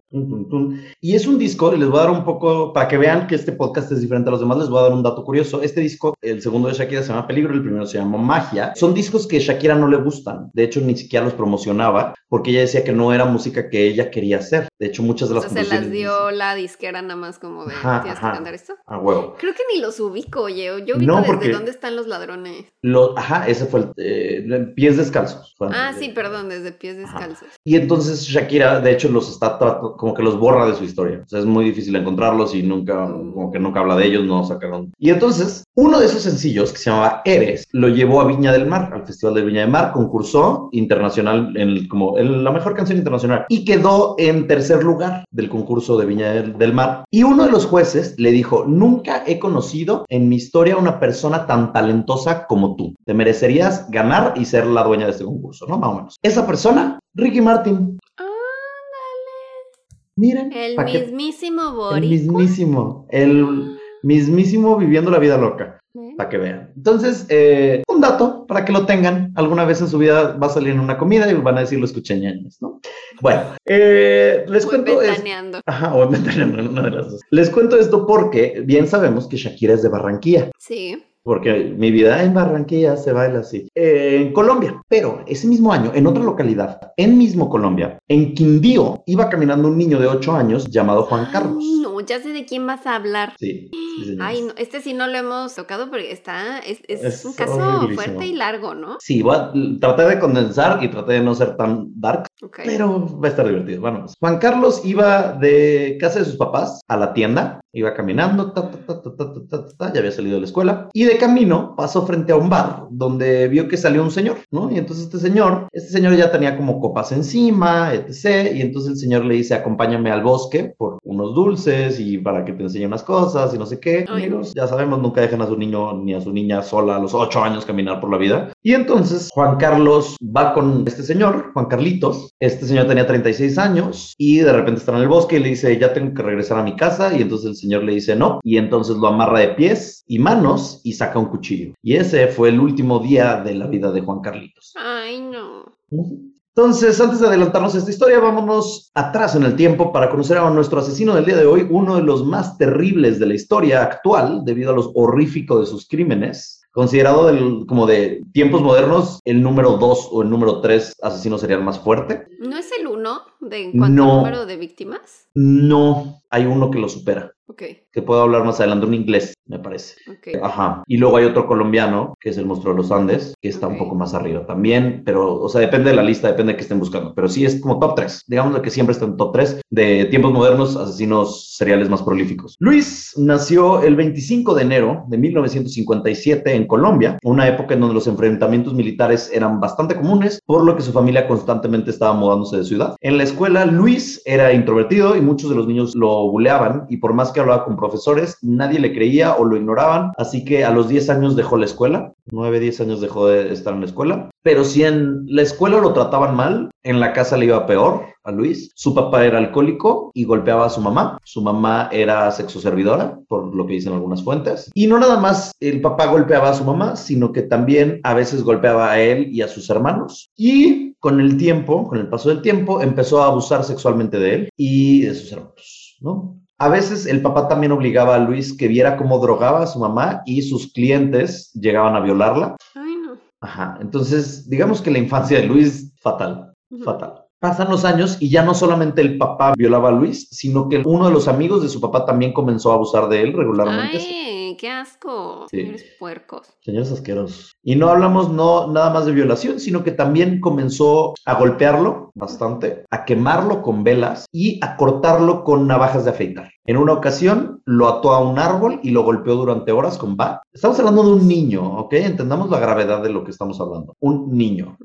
Y es un disco, y les voy a dar un poco, para que vean que este podcast es diferente a los demás, les voy a dar un dato curioso. Este disco, el segundo de Shakira se llama Peligro, el primero se llama Magia. Son discos que Shakira no le gustan. De hecho, ni siquiera los promocionaba, porque ella decía que no era música que ella quería hacer. De hecho, muchas de O las sea, se las dio la disquera nada más como de, Ajá, ¿tienes ajá. que cantar esto? A huevo. Creo que ni los ubico, oye. Yo ubico No, desde dónde están los ladrones. Lo, ajá, ese fue el eh, Pies Descalzos. fue Ah, sí, perdón, desde pies Ajá. descalzos. Y entonces Shakira, de hecho, los está como que los borra de su historia. O sea, es muy difícil encontrarlos y nunca, como que nunca habla de ellos, no sacaron. Y entonces, uno de esos sencillos que se llamaba Eres, lo llevó a Viña del Mar, al Festival de Viña del Mar, concursó internacional en como en la mejor canción internacional y quedó en tercer lugar del concurso de Viña del, del Mar. Y uno de los jueces le dijo, nunca he conocido en mi historia una persona tan talentosa como tú. Te merecerías ganar y ser la dueña de este concurso, ¿no? Más o menos. Esa persona, Ricky Martin. Miren. El mismísimo el Boris. mismísimo. El mismísimo viviendo la vida loca. ¿Ves? Para que vean. Entonces, eh, un dato para que lo tengan. Alguna vez en su vida va a salir en una comida y van a decir lo escuché ñañas, ¿no? Bueno, eh, les O cuento. es- ventaneando. Ajá, o ventaneando, una de las dos. Les cuento esto porque bien sabemos que Shakira es de Barranquilla. Sí. Porque mi vida en Barranquilla se baila así. Eh, en Colombia. Pero ese mismo año, en otra localidad, en mismo Colombia, en Quindío, iba caminando un niño de 8 años llamado Juan Carlos. Ay, no, ya sé de quién vas a hablar. Sí. Ay, no, este sí no lo hemos tocado porque está, es, un caso fuerte y largo, ¿no? Sí, voy a, traté de condensar y traté de no ser tan dark, okay. pero va a estar divertido. Vamos. Pues, Juan Carlos iba de casa de sus papás a la tienda, iba caminando, ya había salido de la escuela, y de camino pasó frente a un bar donde vio que salió un señor, ¿no? Y entonces este señor, este señor ya tenía como copas encima, etc. Y entonces el señor le dice, acompáñame al bosque por unos dulces y para que te enseñe unas cosas y no sé qué. Ay. Amigos, ya sabemos, nunca dejen a su niño ni a su niña sola a los ocho años caminar por la vida. Y entonces Juan Carlos va con este señor, Juan Carlitos. Este señor tenía 36 años y de repente está en el bosque y le dice, ya tengo que regresar a mi casa. Y entonces el señor le dice no. Y entonces lo amarra de pies y manos y saca un cuchillo. Y ese fue el último día de la vida de Juan Carlitos. Ay, no. Entonces, antes de adelantarnos a esta historia, vámonos atrás en el tiempo para conocer a nuestro asesino del día de hoy, uno de los más terribles de la historia actual, debido a los horríficos de sus crímenes. Considerado del- como de tiempos modernos, el número 2 o el número 3 asesino serial más fuerte. ¿No es el uno de en cuanto No. a número de víctimas? No hay uno que lo supera, Ok, que puedo hablar más adelante, un inglés, me parece. ok. Ajá. Y luego hay otro colombiano, que es el monstruo de los Andes, que está Ok. un poco más arriba también, pero, o sea, depende de la lista, depende de qué estén buscando. Pero sí es como top 3, digamos que siempre está en top 3 de tiempos modernos, asesinos seriales más prolíficos. Luis nació el 25 de enero de 1957 en Colombia, una época en donde los enfrentamientos militares eran bastante comunes, por lo que su familia constantemente estaba mudándose de ciudad. En la escuela, Luis era introvertido y muchos de los niños lo buleaban, y por más que hablaba con profesores, nadie le creía o lo ignoraban, así que a los 10 años dejó la escuela, 9, 10 años dejó de estar en la escuela, pero si en la escuela lo trataban mal, en la casa le iba peor a Luis. Su papá era alcohólico y golpeaba a su mamá. Su mamá era sexoservidora, por lo que dicen algunas fuentes. Y no nada más el papá golpeaba a su mamá, sino que también a veces golpeaba a él y a sus hermanos. Y con el tiempo, con el paso del tiempo, empezó a abusar sexualmente de él y de sus hermanos, ¿no? A veces el papá también obligaba a Luis que viera cómo drogaba a su mamá y sus clientes llegaban a violarla. Ay, no. Ajá, entonces digamos que la infancia de Luis, fatal, fatal. Pasan los años y ya no solamente el papá violaba a Luis, sino que uno de los amigos de su papá también comenzó a abusar de él regularmente. Ay, qué asco. Sí. Señores puercos. Señores asquerosos. Y no hablamos no nada más de violación, sino que también comenzó a golpearlo bastante, a quemarlo con velas y a cortarlo con navajas de afeitar. En una ocasión lo ató a un árbol y lo golpeó durante horas con bat. Estamos hablando de un niño, ¿ok? Entendamos la gravedad de lo que estamos hablando. Un niño.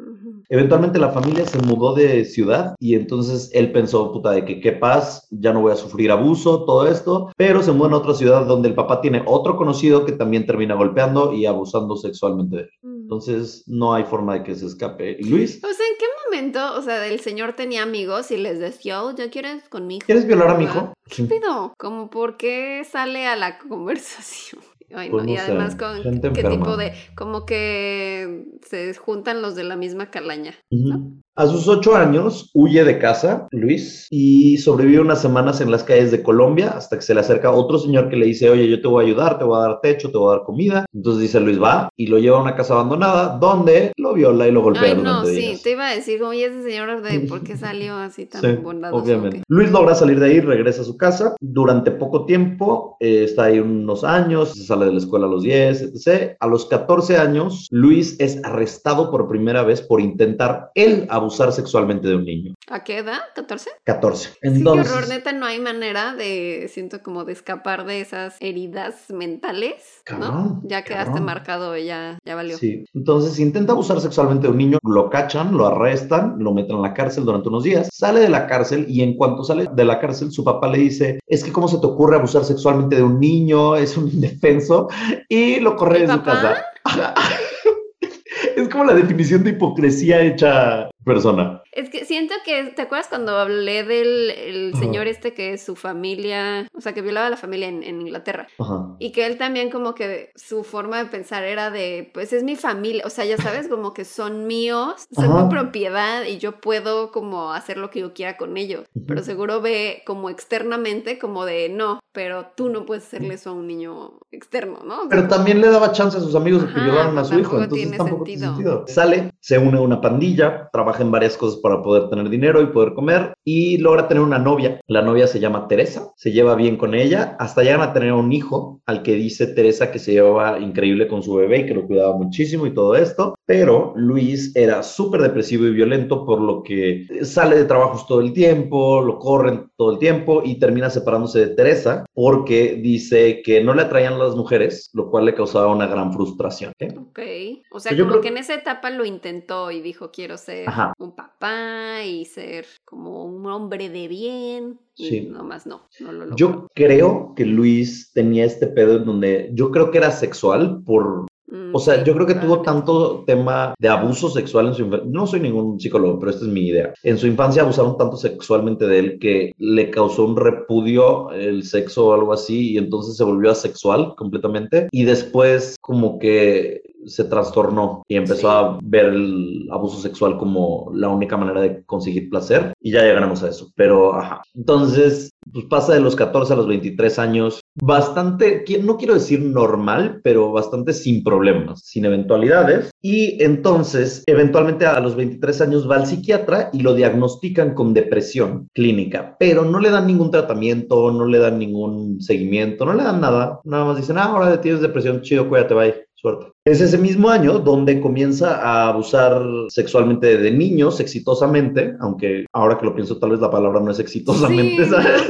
Eventualmente la familia se mudó de ciudad y entonces él pensó, puta, de que qué paz, ya no voy a sufrir abuso, todo esto, pero se mudó a otra ciudad donde el papá tiene otro conocido que también termina golpeando y abusando sexualmente de él. Entonces no hay forma de que se escape. ¿Y Luis? O sea, ¿en qué momento, o sea, el señor tenía amigos y les decía, oh, ¿ya quieres con mi hijo? ¿Quieres violar a mi hijo? ¿Qué pido? Como, ¿por qué sale a la conversación? Ay, no, Pues no y sé, además con qué enferma. tipo de, como que se juntan los de la misma calaña. Ujú. A sus ocho años huye de casa, Luis, y sobrevive unas semanas en las calles de Colombia hasta que se le acerca otro señor que le dice, oye, yo te voy a ayudar, te voy a dar techo, te voy a dar comida. Entonces dice Luis, va, y lo lleva a una casa abandonada donde lo viola y lo golpea Ay, no, sí, días. te iba a decir, oye, ese señor de por qué salió así tan Sí, bondadoso. obviamente. ¿o qué? Luis logra salir de ahí, regresa a su casa. Durante poco tiempo, eh, está ahí unos años, se sale de la escuela a los 10, etc. A los 14 años, Luis es arrestado por primera vez por intentar él abusar sexualmente de un niño. ¿A qué edad? ¿14? 14. Sí, qué Entonces, horror, neta, no hay manera de, siento como de escapar de esas heridas mentales, ¿no? Ya quedaste cabrón. marcado, ya, ya valió. Sí. Entonces intenta abusar sexualmente de un niño, lo cachan, lo arrestan, lo meten en la cárcel durante unos días, sale de la cárcel y en cuanto sale de la cárcel su papá le dice, es que cómo se te ocurre abusar sexualmente de un niño, es un indefenso y lo corre ¿Mi de su casa. es como la definición de hipocresía hecha persona. Es que siento que, ¿te acuerdas cuando hablé del el señor este que su familia, o sea, que violaba a la familia en, en Inglaterra? Ajá. Y que él también como que su forma de pensar era de, pues es mi familia, o sea, ya sabes, como que son míos, son Ajá. mi propiedad y yo puedo como hacer lo que yo quiera con ellos. Pero seguro ve como externamente como de, no, pero tú no puedes hacerle eso a un niño externo, ¿no? O sea, Pero también le daba chance a sus amigos de que violaran a su hijo, entonces tiene tampoco tiene sentido. sentido. Sale, se une a una pandilla, trabaja en varias cosas para poder tener dinero y poder comer y logra tener una novia. La novia se llama Teresa, se lleva bien con ella, hasta llegan a tener un hijo al que dice Teresa que se llevaba increíble con su bebé y que lo cuidaba muchísimo y todo esto, pero Luis era súper depresivo y violento por lo que sale de trabajos todo el tiempo, lo corren todo el tiempo y termina separándose de Teresa porque dice que no le atraían las mujeres, lo cual le causaba una gran frustración. ¿ok? Ok. O sea, Yo como creo- que en esa etapa lo intentó y dijo, quiero ser Ajá. un papá y ser como un hombre de bien. Y Sí. nomás no, no lo. Yo creo que Luis tenía este pedo en donde yo creo que era sexual por... Mm, O sea, yo creo que tuvo tanto tema de abuso sexual en su infancia. No soy ningún psicólogo, pero esta es mi idea. En su infancia abusaron tanto sexualmente de él que le causó un repudio el sexo o algo así y entonces se volvió asexual completamente y después como que se trastornó y empezó Sí. a ver el abuso sexual como la única manera de conseguir placer y ya llegaremos a eso. Pero, ajá. Entonces, pues pasa de los 14 a los 23 años bastante, no quiero decir normal, pero bastante sin problemas, sin eventualidades. Y entonces, eventualmente a los 23 años va al psiquiatra y lo diagnostican con depresión clínica, pero no le dan ningún tratamiento, no le dan ningún seguimiento, no le dan nada. Nada más dicen, ah, ahora tienes depresión, chido, cuídate, bye. Suerte. Es ese mismo año donde comienza a abusar sexualmente de niños exitosamente, aunque ahora que lo pienso tal vez la palabra no es exitosamente, Sí, ¿sabes?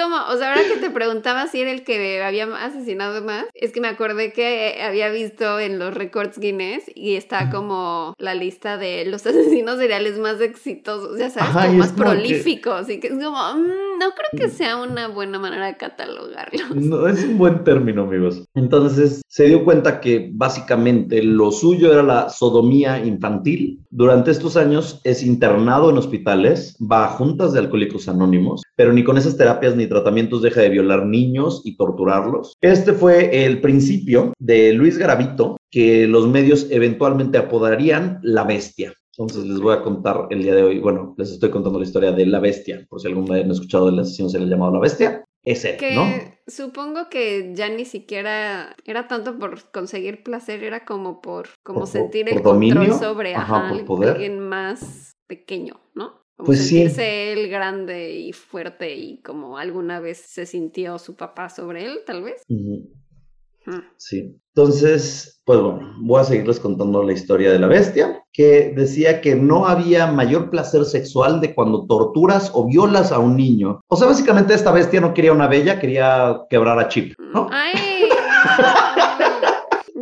como, o sea, ahora que te preguntaba si era el que había asesinado más, es que me acordé que había visto en los récords Guinness y está como la lista de los asesinos seriales más exitosos, ya sabes, Ajá, como más como que- prolíficos. Y que es como, mm, no creo que sea una buena manera de catalogarlos. No, es un buen término, amigos. Entonces se dio cuenta que básicamente lo suyo era la sodomía infantil. Durante estos años es internado en hospitales, va a juntas de alcohólicos anónimos, pero ni con esas terapias ni tratamientos deja de violar niños y torturarlos. Este fue el principio de Luis Garavito, que los medios eventualmente apodarían la bestia. Entonces les voy a contar el día de hoy, bueno, les estoy contando la historia de la bestia, por si día no han escuchado del asesino se le ha llamado la bestia. Es él, Que ¿no? supongo que ya ni siquiera era tanto por conseguir placer, era como por como Por- sentir por el control dominio, sobre ajá, ajá, por poder. alguien más pequeño, ¿no? Como Pues sí. sentirse él grande y fuerte y como alguna vez se sintió su papá sobre él, tal vez. Hmm. Sí. Entonces, pues bueno, voy a seguirles contando la historia de la bestia, que decía que no había mayor placer sexual de cuando torturas o violas a un niño. O sea, básicamente esta bestia no quería una bella, quería quebrar a Chip, ¿no? ¡Ay!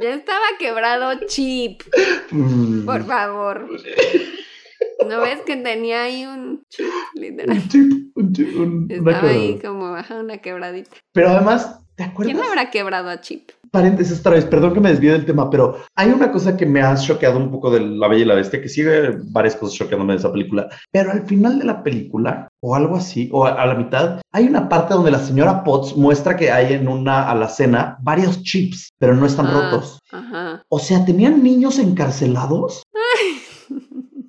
Ya estaba quebrado Chip, Mm. por favor. ¿No ves que tenía ahí un chip, literal? Un chip, un chip, un- una Estaba ahí quebrada. como baja una quebradita. Pero además, ¿te acuerdas? ¿Quién habrá quebrado a Chip? Paréntesis otra vez, perdón que me desvíe del tema, pero hay una cosa que me ha choqueado un poco de La Bella y la Bestia, que sigue varias cosas choqueándome de esa película, pero al final de la película, o algo así, o a, a la mitad, hay una parte donde la señora Potts muestra que hay en una alacena varios chips, pero no están Ah, rotos. Ajá. O sea, ¿tenían niños encarcelados?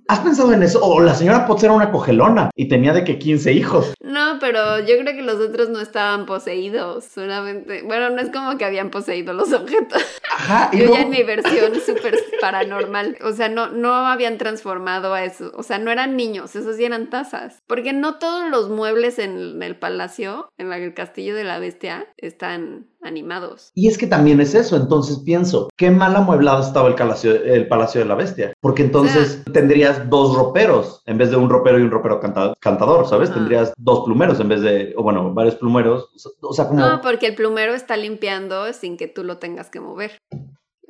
¿Has pensado en eso? O la señora Potts era una cogelona y tenía de que 15 hijos. No, pero yo creo que los otros no estaban poseídos, solamente. Bueno, no es como que habían poseído los objetos. Ajá, y Yo ya en mi versión súper paranormal. O sea, no, no habían transformado a eso. O sea, no eran niños, esos sí eran tazas. Porque no todos los muebles en el palacio, en el castillo de la bestia, están animados. Y es que también es eso, entonces pienso, qué mal amueblado estaba el palacio, el palacio de la bestia, porque entonces tendrías dos roperos en vez de un ropero y un ropero canta- cantador, ¿sabes? Tendrías dos plumeros en vez de, o bueno, varios plumeros, o sea, como... No, porque el plumero está limpiando sin que tú lo tengas que mover.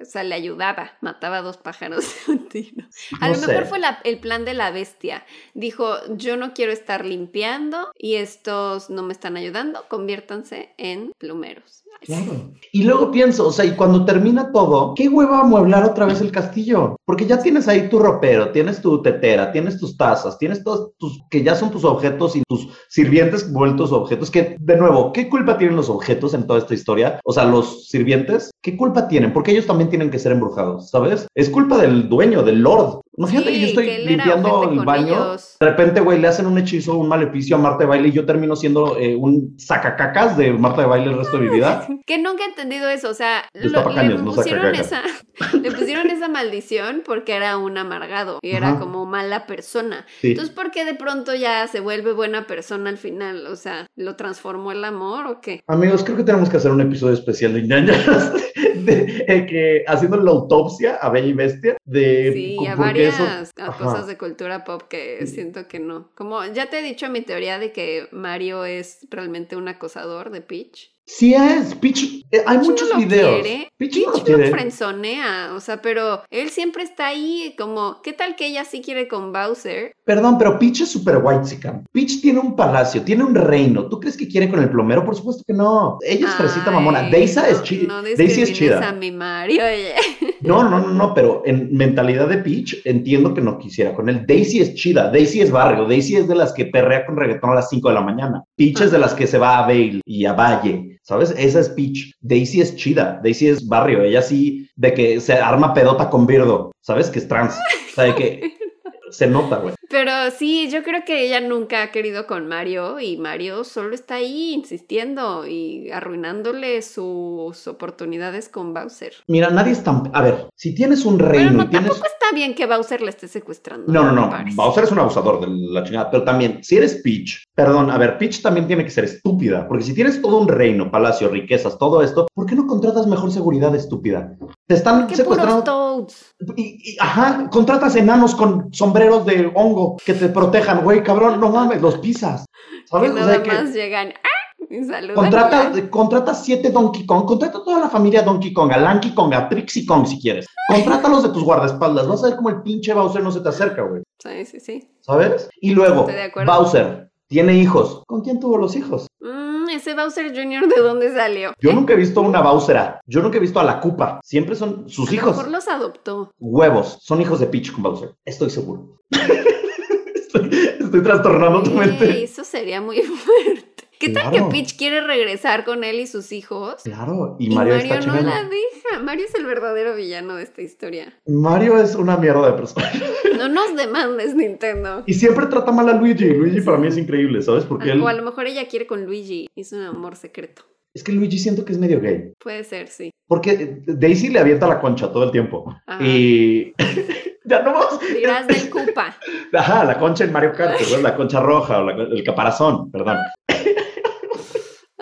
O sea, le ayudaba, mataba a dos pájaros de un tiro. A No lo mejor sé. fue la- el plan de la bestia. Dijo, yo no quiero estar limpiando y estos no me están ayudando, conviértanse en plumeros. Claro. Y luego pienso, o sea, y cuando termina todo, ¿qué hueva amueblar otra vez el castillo? Porque ya tienes ahí tu ropero, tienes tu tetera, tienes tus tazas, tienes todos tus, que ya son tus objetos y tus sirvientes vueltos objetos, que de nuevo, ¿qué culpa tienen los objetos en toda esta historia? O sea, los sirvientes, ¿qué culpa tienen? Porque ellos también tienen que ser embrujados, ¿sabes? Es culpa del dueño, del lord. Imagínate Sí, que yo estoy que limpiando el baño, ellos. de repente, güey, le hacen un hechizo, un maleficio a Marta de Baile y yo termino siendo eh, un sacacacas de Marta de Baile el resto de mi vida. Que nunca he entendido eso, o sea, lo- le, no pusieron esa, le pusieron esa maldición porque era un amargado y era Ajá. como mala persona. Sí. Entonces, ¿por qué de pronto ya se vuelve buena persona al final? O sea, ¿lo transformó el amor o qué? Amigos, creo que tenemos que hacer un episodio especial de ñañaras, de, eh, que haciendo la autopsia a Bella y Bestia de Sí, a varias eso- a ajá. cosas de cultura pop que siento que no. Como ya te he dicho mi teoría de que Mario es realmente un acosador de Peach. Sí es, Peach, eh, hay Peach muchos no lo videos. quiere. Peach, Peach no lo lo quiere. frenzonea, o sea, pero él siempre está ahí como, ¿qué tal que ella sí quiere con Bowser? Perdón, pero Peach es super white Peach tiene un palacio, tiene un reino. ¿Tú crees que quiere con el plomero? Por supuesto que no. Ella es fresita mamona. Daisy es chida. No Daisy es chida. a mi Mario, oye. No, no, no, no, pero en mentalidad de Peach entiendo que no quisiera con él. Daisy es chida, Daisy es barrio, Daisy es de las que perrea con reggaetón a las 5 de la mañana. Peach es de las que se va a Vale y a Valle, ¿sabes? Esa es Peach. Daisy es chida, Daisy es barrio, ella sí de que se arma pedota con Birdo, ¿sabes? Que es trans, o sea, de que se nota, güey. Pero sí, yo creo que ella nunca ha querido con Mario y Mario solo está ahí insistiendo y arruinándole sus oportunidades con Bowser. Mira, nadie es tan... A ver, si tienes un reino no, y tienes... tampoco está bien que Bowser le esté secuestrando. No, no, no. Bowser es un abusador de la chingada. Pero también, si eres Peach, perdón, a ver, Peach también tiene que ser estúpida. Porque si tienes todo un reino, palacio, riquezas, todo esto, ¿por qué no contratas mejor seguridad estúpida? Te están ¿Qué secuestrando. Toads? Y, y- ajá, contratas enanos con sombreros de hongo que te protejan, güey, cabrón, no mames, los pisas. ¿Sabes? Que O nada sea, que más llegan ¡ah! saludan. contrata, ya. contrata siete Donkey Kong, contrata toda la familia Donkey Kong, a Lanky Kong, a Trixie Kong si quieres. Contrátalos de tus guardaespaldas, vas a ver cómo el pinche Bowser no se te acerca, güey. Sí, sí, sí. ¿Sabes? Y luego. Bowser tiene hijos. ¿Con quién tuvo los hijos? Mm, ese Bowser Jr. ¿de dónde salió? Yo nunca he visto una Bowsera. Yo nunca he visto a la Cupa. Siempre son sus A hijos. mejor los adoptó. Huevos. Son hijos de Peach con Bowser. Estoy seguro. estoy, estoy trastornando tu mente. eso sería muy fuerte. ¿Qué tal que Peach quiere regresar con él y sus hijos? Claro, y Y Mario, Mario, está no chingando. la deja. Mario es el verdadero villano de esta historia. Mario es una mierda de persona. No nos demandes, Nintendo. y siempre trata mal a Luigi. Luigi para mí es increíble, ¿sabes? Porque él... O a lo mejor ella quiere con Luigi. Es un amor secreto. Es que Luigi siento que es medio gay. Puede ser, sí. Porque Daisy le avienta la concha todo el tiempo. Ajá. Y... ya no vamos... Dirás del Koopa. Ajá, la concha en Mario Kart, ¿verdad? la concha roja o la- el caparazón, perdón.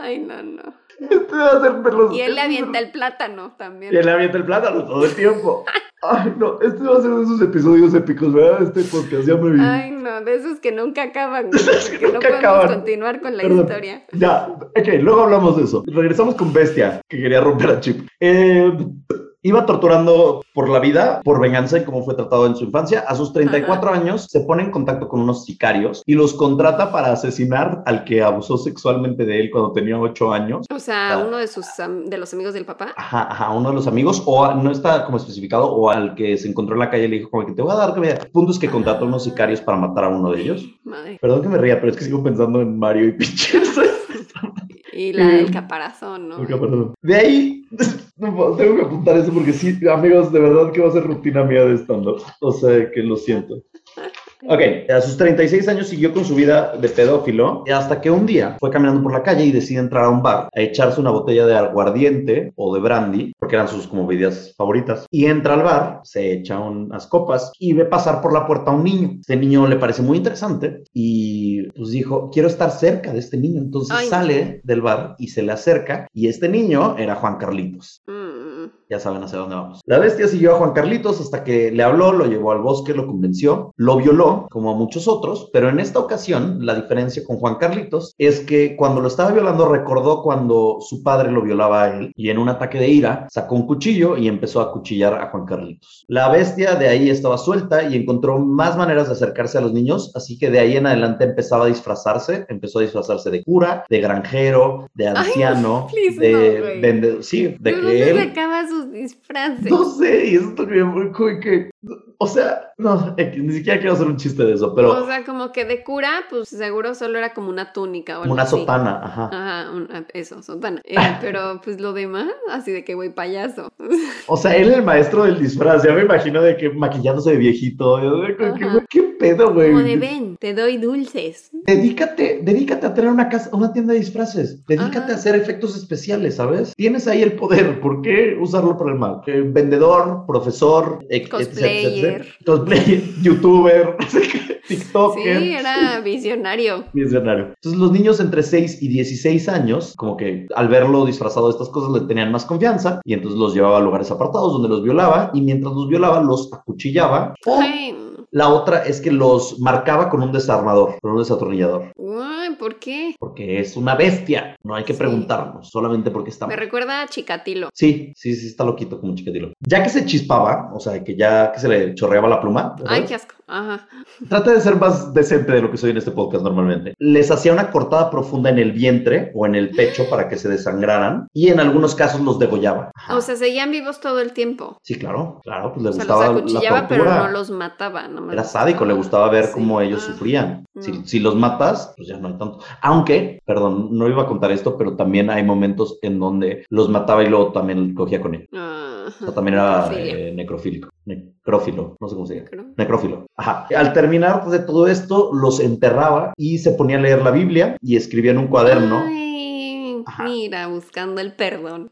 Ay, no, no. Este va a ser verlos- Y él le avienta el plátano también. Y él le avienta el plátano todo el tiempo. Ay, no, este va a ser de esos episodios épicos, ¿verdad? Este podcast, ya me vi. Ay, no, de esos que nunca acaban, güey, porque no Nunca podemos acaban. continuar con la Perdón. historia. Ya, ok, luego hablamos de eso. Regresamos con Bestia, que quería romper a Chip. Eh, iba torturando por la vida, por venganza y cómo fue tratado en su infancia. A sus 34 años se pone en contacto con unos sicarios y los contrata para asesinar al que abusó sexualmente de él cuando tenía 8 años. O sea, uno de sus de los amigos del papá. Ajá, ajá, uno de los amigos, o a- no está como especificado, o al que se encontró en la calle y le dijo como que te voy a dar comida. El punto es que contrató a unos sicarios para matar a uno de ellos. Madre. Perdón que me ría, pero es que sigo pensando en Mario y Peach. Y la, el Eh, caparazón, ¿no? Perdón. De ahí, no tengo que apuntar eso porque sí, amigos, de verdad que va a ser rutina mía de stand-up. O sea, que lo siento. Ok, a sus 36 años siguió con su vida de pedófilo hasta que un día fue caminando por la calle y decide entrar a un bar a echarse una botella de aguardiente o de brandy, porque eran sus como bebidas favoritas. Y entra al bar, se echa unas copas y ve pasar por la puerta a un niño. Este niño le parece muy interesante y pues dijo, quiero estar cerca de este niño. Entonces Ay. sale del bar y se le acerca y este niño era Juan Carlitos. Mm, Ya saben hacia dónde vamos. La bestia siguió a Juan Carlitos hasta que le habló, lo llevó al bosque, lo convenció, lo violó, como a muchos otros, pero en esta ocasión la diferencia con Juan Carlitos es que cuando lo estaba violando recordó cuando su padre lo violaba a él y en un ataque de ira sacó un cuchillo y empezó a cuchillar a Juan Carlitos. La bestia de ahí estaba suelta y encontró más maneras de acercarse a los niños, así que de ahí en adelante empezaba a disfrazarse, empezó a disfrazarse de cura, de granjero, de anciano, please, de no, vendedor, sí, de ¿De que él sus disfraces? no sé, y eso también como que. O sea, no, ni siquiera quiero hacer un chiste de eso, pero O sea, como que de cura, pues seguro solo era como una túnica o algo una así. sotana, ajá. Ajá, un- eso, sotana. Eh, pero pues lo demás, así de que güey payaso. O sea, él el maestro del disfraz, ya me imagino de que maquillándose de viejito. ¿Qué pedo, güey? Como de ven, te doy dulces. Dedícate, dedícate a tener una casa, una tienda de disfraces. Dedícate Ajá. a hacer efectos especiales, ¿sabes? Tienes ahí el poder, ¿por qué usarlo para el mal? Vendedor, profesor, Cosplayer. etcétera, etcétera. cosplayer, youtuber, tiktoker. Sí, era visionario. Visionario. Entonces los niños entre 6 y 16 años, como que al verlo disfrazado de estas cosas le tenían más confianza y entonces los llevaba a lugares apartados donde los violaba y mientras los violaba los acuchillaba. O Ay, la otra es que los marcaba con un desarmador, con un desatornillador. ay, ¿por qué? Porque es una bestia. No hay que Sí. preguntarnos, solamente porque está Me recuerda a Chikatilo. Sí, sí, sí, está loquito como chicatilo. Ya que se chispaba, o sea, que ya que se le chorreaba la pluma, ¿ya Ay, qué asco. Ajá. Trata de ser más decente de lo que soy en este podcast normalmente. Les hacía una cortada profunda en el vientre o en el pecho para que se desangraran y en algunos casos los degollaba. Ajá. O sea, seguían vivos todo el tiempo. sí, claro, claro, pues le O sea, los gustaba la acuchillaba, pero tortura. no los mataba. Era sádico, le gustaba ver Sí. cómo ellos Ah. sufrían. Si, No. si los matas, pues ya no hay tanto. Aunque, perdón, no iba a contar esto, pero también hay momentos en donde los mataba y luego también cogía con ellos. Ah, O sea, también era eh, necrofílico, necrófilo, no sé cómo se creo. Necrófilo. Ajá. Al terminar de todo esto, los enterraba y se ponía a leer la Biblia y escribía en un cuaderno. Ay, mira, buscando el perdón.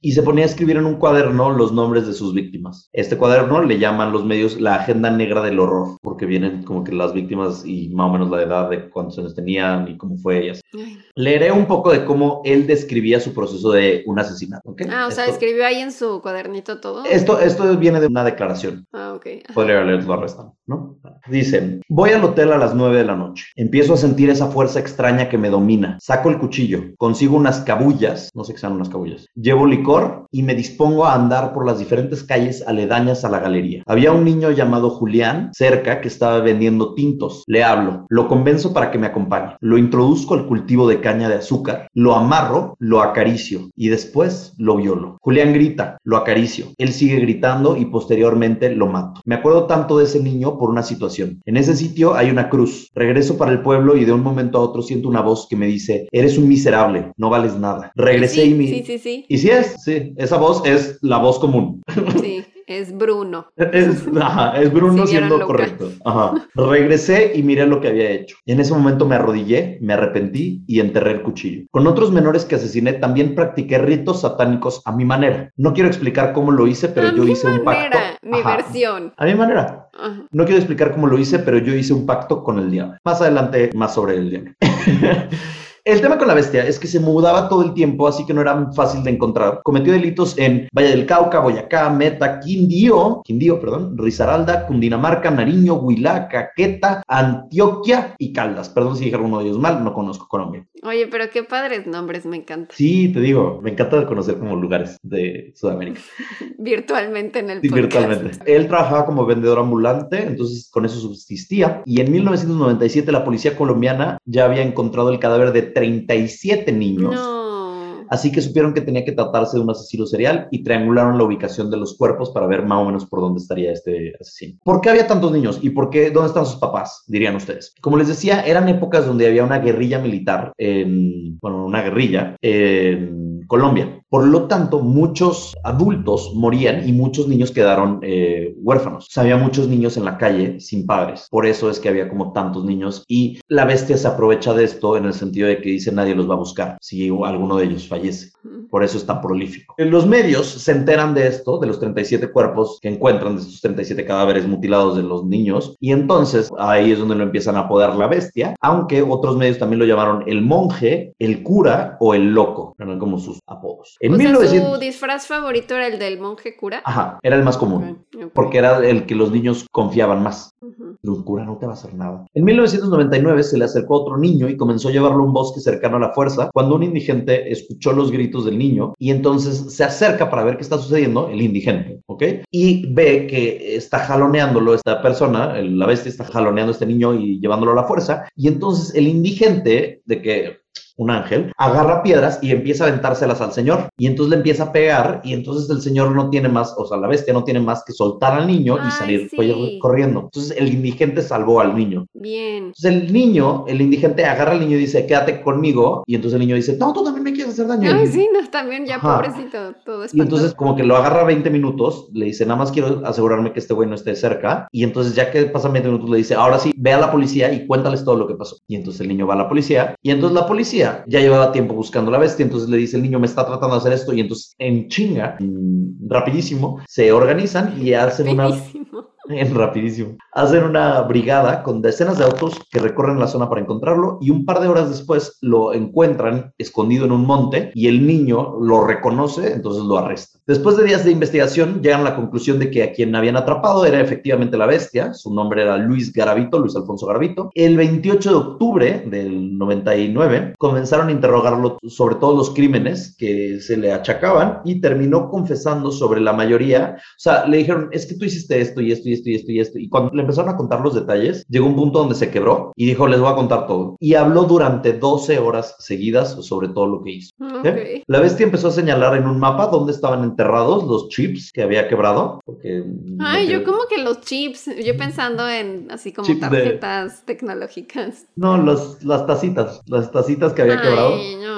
Y se ponía a escribir en un cuaderno los nombres de sus víctimas. Este cuaderno le llaman los medios la agenda negra del horror, porque vienen como que las víctimas y más o menos la edad de cuántos años tenían y cómo fue ellas. Ay. Leeré un poco de cómo él describía su proceso de un asesinato. ¿ok? Ah, o sea, esto, escribió ahí en su cuadernito todo. esto, esto viene de una declaración. Ah, ok. Podría leerlo al resto, ¿no? Dicen, voy al hotel a las 9 de la noche. Empiezo a sentir esa fuerza extraña que me domina. Saco el cuchillo, consigo unas cabullas, no sé qué sean unas cabullas. Llevo licor y me dispongo a andar por las diferentes calles aledañas a la galería. Había un niño llamado Julián cerca que estaba vendiendo tintos. Le hablo, lo convenzo para que me acompañe. Lo introduzco al cultivo de caña de azúcar, lo amarro, lo acaricio y después lo violo. Julián grita, lo acaricio. Él sigue gritando y posteriormente lo mato. Me acuerdo tanto de ese niño por una situación. En ese sitio hay una cruz. Regreso para el pueblo y de un momento a otro siento una voz que me dice, eres un miserable, no vales nada. Regresé sí, y mi... Sí, sí, sí. Y sí es, sí, esa voz es la voz común. Sí, es Bruno. Es, ajá, es Bruno Sí, siendo loca. correcto. Ajá. Regresé y miré lo que había hecho. En ese momento me arrodillé, me arrepentí y enterré el cuchillo. Con otros menores que asesiné también practiqué ritos satánicos a mi manera. No quiero explicar cómo lo hice, pero A yo hice un pacto. manera, Mi Ajá. versión. A mi manera. Ajá. No quiero explicar cómo lo hice, pero yo hice un pacto con el diablo. Más adelante, más sobre el diablo. El tema con la bestia es que se mudaba todo el tiempo, así que no era fácil de encontrar. Cometió delitos en Valle del Cauca, Boyacá, Meta, Quindío, Quindío, perdón, Risaralda, Cundinamarca, Nariño, Huilá, Caqueta, Antioquia y Caldas. Perdón si dije alguno de ellos mal, no conozco Colombia. Oye, pero qué padres nombres, me encanta. Sí, te digo, me encanta conocer como lugares de Sudamérica. Virtualmente en el Sí, podcast. virtualmente. Él trabajaba como vendedor ambulante, entonces con eso subsistía. Y en 1997 la policía colombiana ya había encontrado el cadáver de 37 niños. No. Así que supieron que tenía que tratarse de un asesino serial y triangularon la ubicación de los cuerpos para ver más o menos por dónde estaría este asesino. ¿Por qué había tantos niños y por qué dónde están sus papás? Dirían ustedes. Como les decía, eran épocas donde había una guerrilla militar en, bueno, una guerrilla en Colombia. Por lo tanto, muchos adultos morían y muchos niños quedaron eh, huérfanos. O sea, había muchos niños en la calle sin padres. Por eso es que había como tantos niños y la bestia se aprovecha de esto en el sentido de que dice nadie los va a buscar si alguno de ellos fallece. Por eso es tan prolífico. Los medios se enteran de esto, de los 37 cuerpos que encuentran, de estos 37 cadáveres mutilados de los niños, y entonces ahí es donde lo empiezan a apodar la bestia, aunque otros medios también lo llamaron el monje, el cura o el loco. Eran como sus sus apodos. En o sea, 1900... su disfraz favorito era el del monje cura. Ajá, era el más común. Porque era el que los niños confiaban más. Ujú. Un cura no te va a hacer nada. En 1999 se le acercó otro niño y comenzó a llevarlo a un bosque cercano a la fuerza cuando un indigente escuchó los gritos del niño y entonces se acerca para ver qué está sucediendo, el indigente, ¿ok? Y ve que está jaloneándolo esta persona, la bestia está jaloneando a este niño y llevándolo a la fuerza y entonces el indigente de que un ángel, agarra piedras y empieza a aventárselas al señor. Y entonces le empieza a pegar y entonces el señor no tiene más, o sea, la bestia no tiene más que soltar al niño y salir sí. corriendo. Entonces el indigente salvó al niño. Bien. Entonces el niño, el indigente agarra al niño y dice, quédate conmigo. Y entonces el niño dice, no, tú también me hacer daño. Ay, sí, no, también ya Ajá. pobrecito, todo Y espantado. entonces como que lo agarra 20 minutos, le dice, nada más quiero asegurarme que este güey no esté cerca. Y entonces ya que pasan 20 minutos le dice, ahora sí, ve a la policía y cuéntales todo lo que pasó. Y entonces el niño va a la policía. Y entonces la policía ya llevaba tiempo buscando la bestia. Entonces le dice, el niño me está tratando de hacer esto. Y entonces en chinga, mm, rapidísimo, se organizan y hacen una... En rapidísimo. Hacen una brigada con decenas de autos que recorren la zona para encontrarlo y un par de horas después lo encuentran escondido en un monte y el niño lo reconoce, entonces lo arresta. Después de días de investigación llegan a la conclusión de que a quien habían atrapado era efectivamente la bestia, su nombre era Luis Garavito, Luis Alfonso Garavito. El 28 de octubre del 99 comenzaron a interrogarlo sobre todos los crímenes que se le achacaban y terminó confesando sobre la mayoría o sea, le dijeron, es que tú hiciste esto y esto y esto y esto y esto. Y cuando le empezaron a contar los detalles, llegó un punto donde se quebró y dijo, les voy a contar todo. Y habló durante 12 horas seguidas sobre todo lo que hizo. Ok. ¿ok? La bestia empezó a señalar en un mapa dónde estaban enterrados los chips que había quebrado. Porque, Ay, yo como que los chips, yo pensando en así como Chips de- tarjetas tecnológicas. No, los, las tacitas, las tacitas que había quebrado. Ay, no.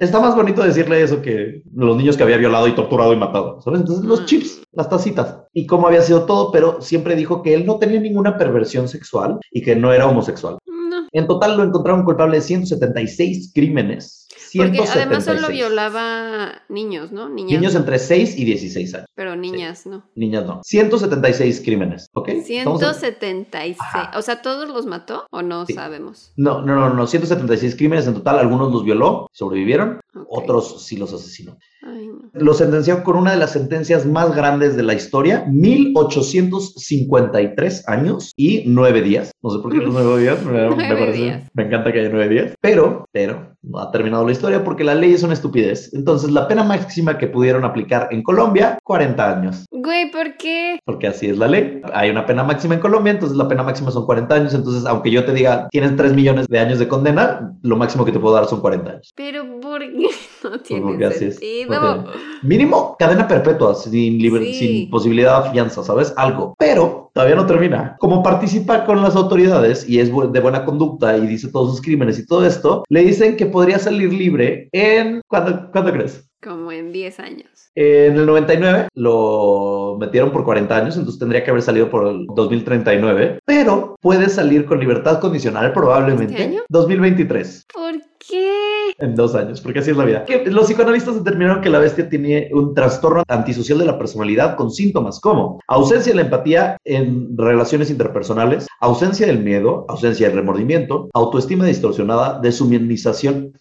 Está más bonito decirle eso que los niños que había violado y torturado y matado, ¿sabes? Entonces, los chips, las tacitas. Y cómo había sido todo, pero siempre dijo que él no tenía ninguna perversión sexual y que no era homosexual. En total lo encontraron culpable de 176 crímenes. Porque 176. además solo violaba niños, ¿no? Niñas. Niños entre 6 y 16 años. Pero niñas, no. Niñas no. 176 crímenes, ¿ok? Estamos en- 176. Ajá. O sea, ¿todos los mató o no Sí. sabemos? No, no, no, no. 176 crímenes en total. Algunos los violó, sobrevivieron. Ok. Otros sí los asesinó. Ay, no. Lo sentenció con una de las sentencias más grandes de la historia, 1853 años y nueve días. No sé por qué los nueve días, me, me parece- días. me encanta que haya nueve días, pero, pero, no ha terminado la historia porque la ley es una estupidez. Entonces, la pena máxima que pudieron aplicar en Colombia, 40 años, Güey, ¿por qué? porque así es la ley. Hay una pena máxima en Colombia, entonces la pena máxima son 40 años, entonces, aunque yo te diga, tienes 3 millones de años de condena, lo máximo que te puedo dar son 40 años. Pero ¿por qué? No tiene sentido. Mínimo cadena perpetua, sin, Sí. sin posibilidad de fianza, ¿sabes? Algo. Pero todavía no termina. Como participa con las autoridades y es de buena conducta y dice todos sus crímenes y todo esto, le dicen que podría salir libre en... ¿Cuándo, ¿cuándo crees? Como en 10 años. En el 99 lo metieron por 40 años, entonces tendría que haber salido por el 2039, pero puede salir con libertad condicional probablemente. ¿Este año? 2023. ¿Por qué? En dos años, porque así es la vida. Los psicoanalistas determinaron que la bestia tiene un trastorno antisocial de la personalidad con síntomas como ausencia de la empatía en relaciones interpersonales, ausencia del miedo, ausencia del remordimiento, autoestima distorsionada, deshumanización.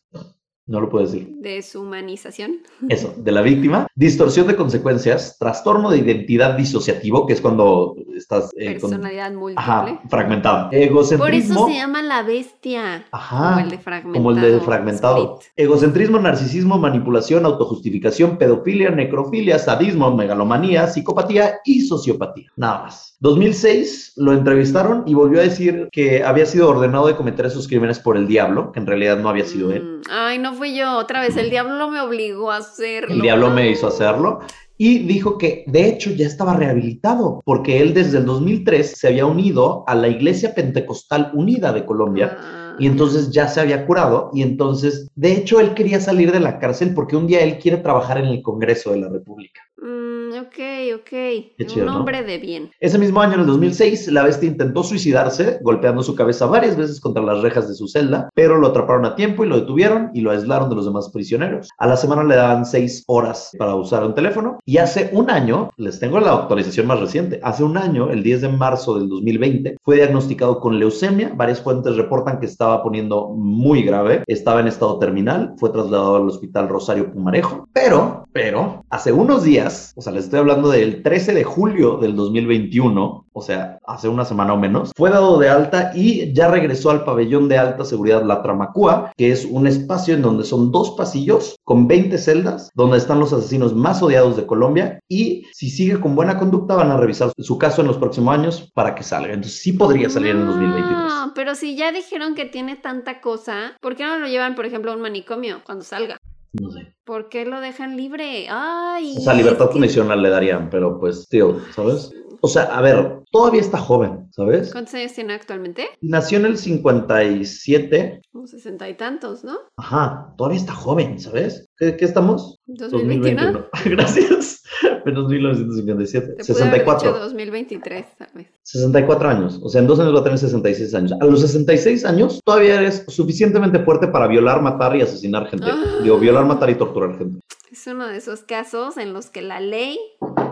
No lo puedo decir. Deshumanización. Eso, de la víctima, distorsión de consecuencias, trastorno de identidad disociativo, que es cuando estás eh, con- Personalidad múltiple. ajá, fragmentada. Por eso Egocentrismo. se llama la bestia. Ajá. Como el de fragmentado. Como el de fragmentado. Split. Egocentrismo, narcisismo, manipulación, autojustificación, pedofilia, necrofilia, sadismo, megalomanía, psicopatía y sociopatía. Nada más. 2006 lo entrevistaron y volvió a decir que había sido ordenado de cometer esos crímenes por el diablo, que en realidad no había sido él. Mm, Ay, no fui yo. Otra vez, el diablo me obligó a hacerlo. El diablo me hizo hacerlo. Y dijo que de hecho ya estaba rehabilitado, porque él desde el 2003 se había unido a la Iglesia Pentecostal Unida de Colombia. Ah, Y entonces ya se había curado y entonces, de hecho, él quería salir de la cárcel porque un día él quiere trabajar en el Congreso de la República. mm, ok, ok. Un hombre de bien. Ese mismo año, en el 2006, la bestia intentó suicidarse, golpeando su cabeza varias veces contra las rejas de su celda, pero lo atraparon a tiempo y lo detuvieron y lo aislaron de los demás prisioneros. A la semana le daban seis horas para usar un teléfono y hace un año, les tengo la actualización más reciente, hace un año, el 10 de marzo del 2020, fue diagnosticado con leucemia. Varias fuentes reportan que estaba poniendo muy grave, estaba en estado terminal, fue trasladado al hospital Rosario Pumarejo, pero, pero, hace unos días, o sea, les estoy hablando del 13 de julio del 2021, o sea, hace una semana o menos, fue dado de alta y ya regresó al pabellón de alta seguridad La Tramacúa, que es un espacio en donde son dos pasillos con 20 celdas, donde están los asesinos más odiados de Colombia y si sigue con buena conducta van a revisar su caso en los próximos años para que salga. Entonces sí podría salir en 2023. No, pero si ya dijeron que tiene tanta cosa, ¿por qué no lo llevan, por ejemplo, a un manicomio cuando salga? No sé. ¿Por qué lo dejan libre? Ay. O sea, libertad condicional le darían, pero pues, tío, ¿sabes? O sea, a ver, todavía está joven, ¿sabes? ¿Cuántos años tiene actualmente? Nació en el 57. Como sesenta y tantos, ¿no? Ajá, todavía está joven, ¿sabes? ¿Qué, qué estamos? 2021. Gracias. Menos 1957. 64. 2023, tal vez. 64 años. O sea, en dos años va a tener 66 años. A los 66 años todavía eres suficientemente fuerte para violar, matar y asesinar gente. Ah. Digo, violar, matar y torturar gente. Es uno de esos casos en los que la ley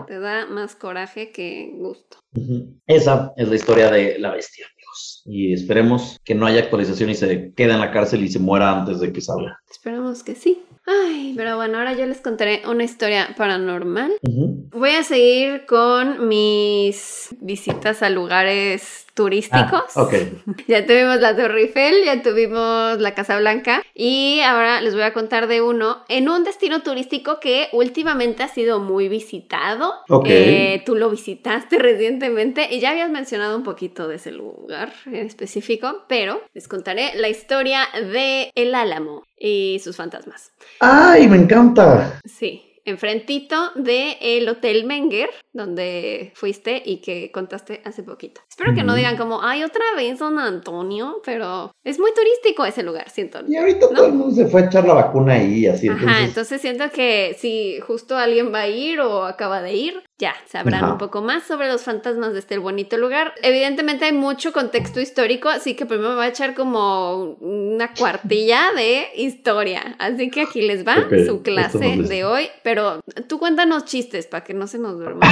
te da más coraje que gusto. Esa es la historia de la bestia, amigos. Y esperemos que no haya actualización y se quede en la cárcel y se muera antes de que salga. Esperemos que sí. Ay, pero bueno, ahora yo les contaré una historia paranormal. Voy a seguir con mis visitas a lugares turísticos. Ah, ok. Ya tuvimos la Torre Eiffel, ya tuvimos la Casa Blanca y ahora les voy a contar de uno en un destino turístico que últimamente ha sido muy visitado. Ok. Eh, tú lo visitaste recientemente y ya habías mencionado un poquito de ese lugar en específico, pero les contaré la historia de El Álamo y sus fantasmas. ¡Ay, me encanta! Sí enfrentito del el Hotel Menger, donde fuiste y que contaste hace poquito. Espero que no digan como, ay, otra vez San Antonio, pero es muy turístico ese lugar, siento. Y ahorita todo el mundo se fue a echar la vacuna ahí, así. Ajá, entonces siento que si justo alguien va a ir o acaba de ir, ya sabrán un poco más sobre los fantasmas de este bonito lugar. Evidentemente hay mucho contexto histórico, así que primero me voy a echar como una cuartilla de historia. Así que aquí les va su clase de hoy, pero tú cuéntanos chistes para que no se nos duerma.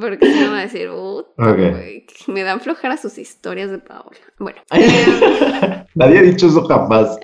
Porque si no va a decir, me dan flojera sus historias de Paola. Bueno. Nadie ha dicho eso jamás.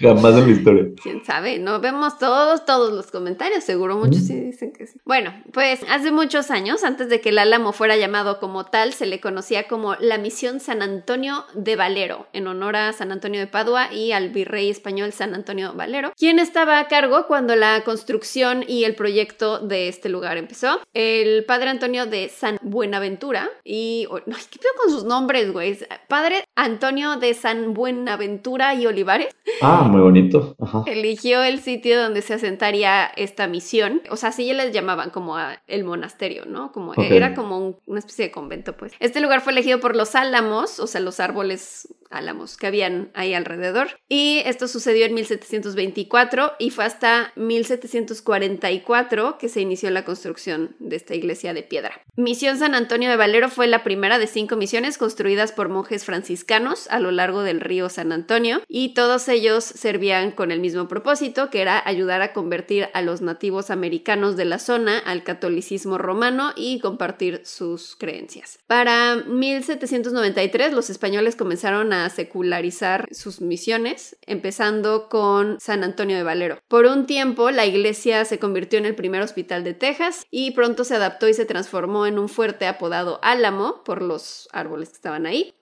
jamás en la historia. Quién sabe, no vemos todos, todos los comentarios. Seguro muchos sí dicen que sí. Bueno, pues hace muchos años, antes de que el Álamo fuera llamado como tal, se le conocía como la Misión San Antonio de Valero, en honor a San Antonio de Padua y al virrey español San Antonio Valero, quien estaba a cargo cuando la construcción y el proyecto de este lugar empezó. El padre Antonio de San Buenaventura y... ¿Qué pedo con sus nombres, güey? Padre Antonio de San Buenaventura y Olivares. Ah, muy bonito. Eligió el sitio donde se asentaría esta misión. O sea, así ya les llamaban como el monasterio, ¿no? Como era como una especie de convento, pues. Este lugar fue elegido por los álamos, o sea, los árboles álamos que habían ahí alrededor. Y esto sucedió en 1724 y fue hasta 1744 que se inició la construcción de esta iglesia de piedra. Misión San Antonio de Valero fue la primera de cinco misiones construidas por monjes franciscanos a lo largo del río San Antonio y todos ellos servían con el mismo propósito que era ayudar a convertir a los nativos americanos de la zona al catolicismo romano y compartir sus creencias. Para 1793 los españoles comenzaron a secularizar sus misiones, empezando con San Antonio de Valero. Por un tiempo, la iglesia se convirtió en el primer hospital de Texas y pronto se adaptó y se transformó en un fuerte apodado Álamo por los árboles que estaban ahí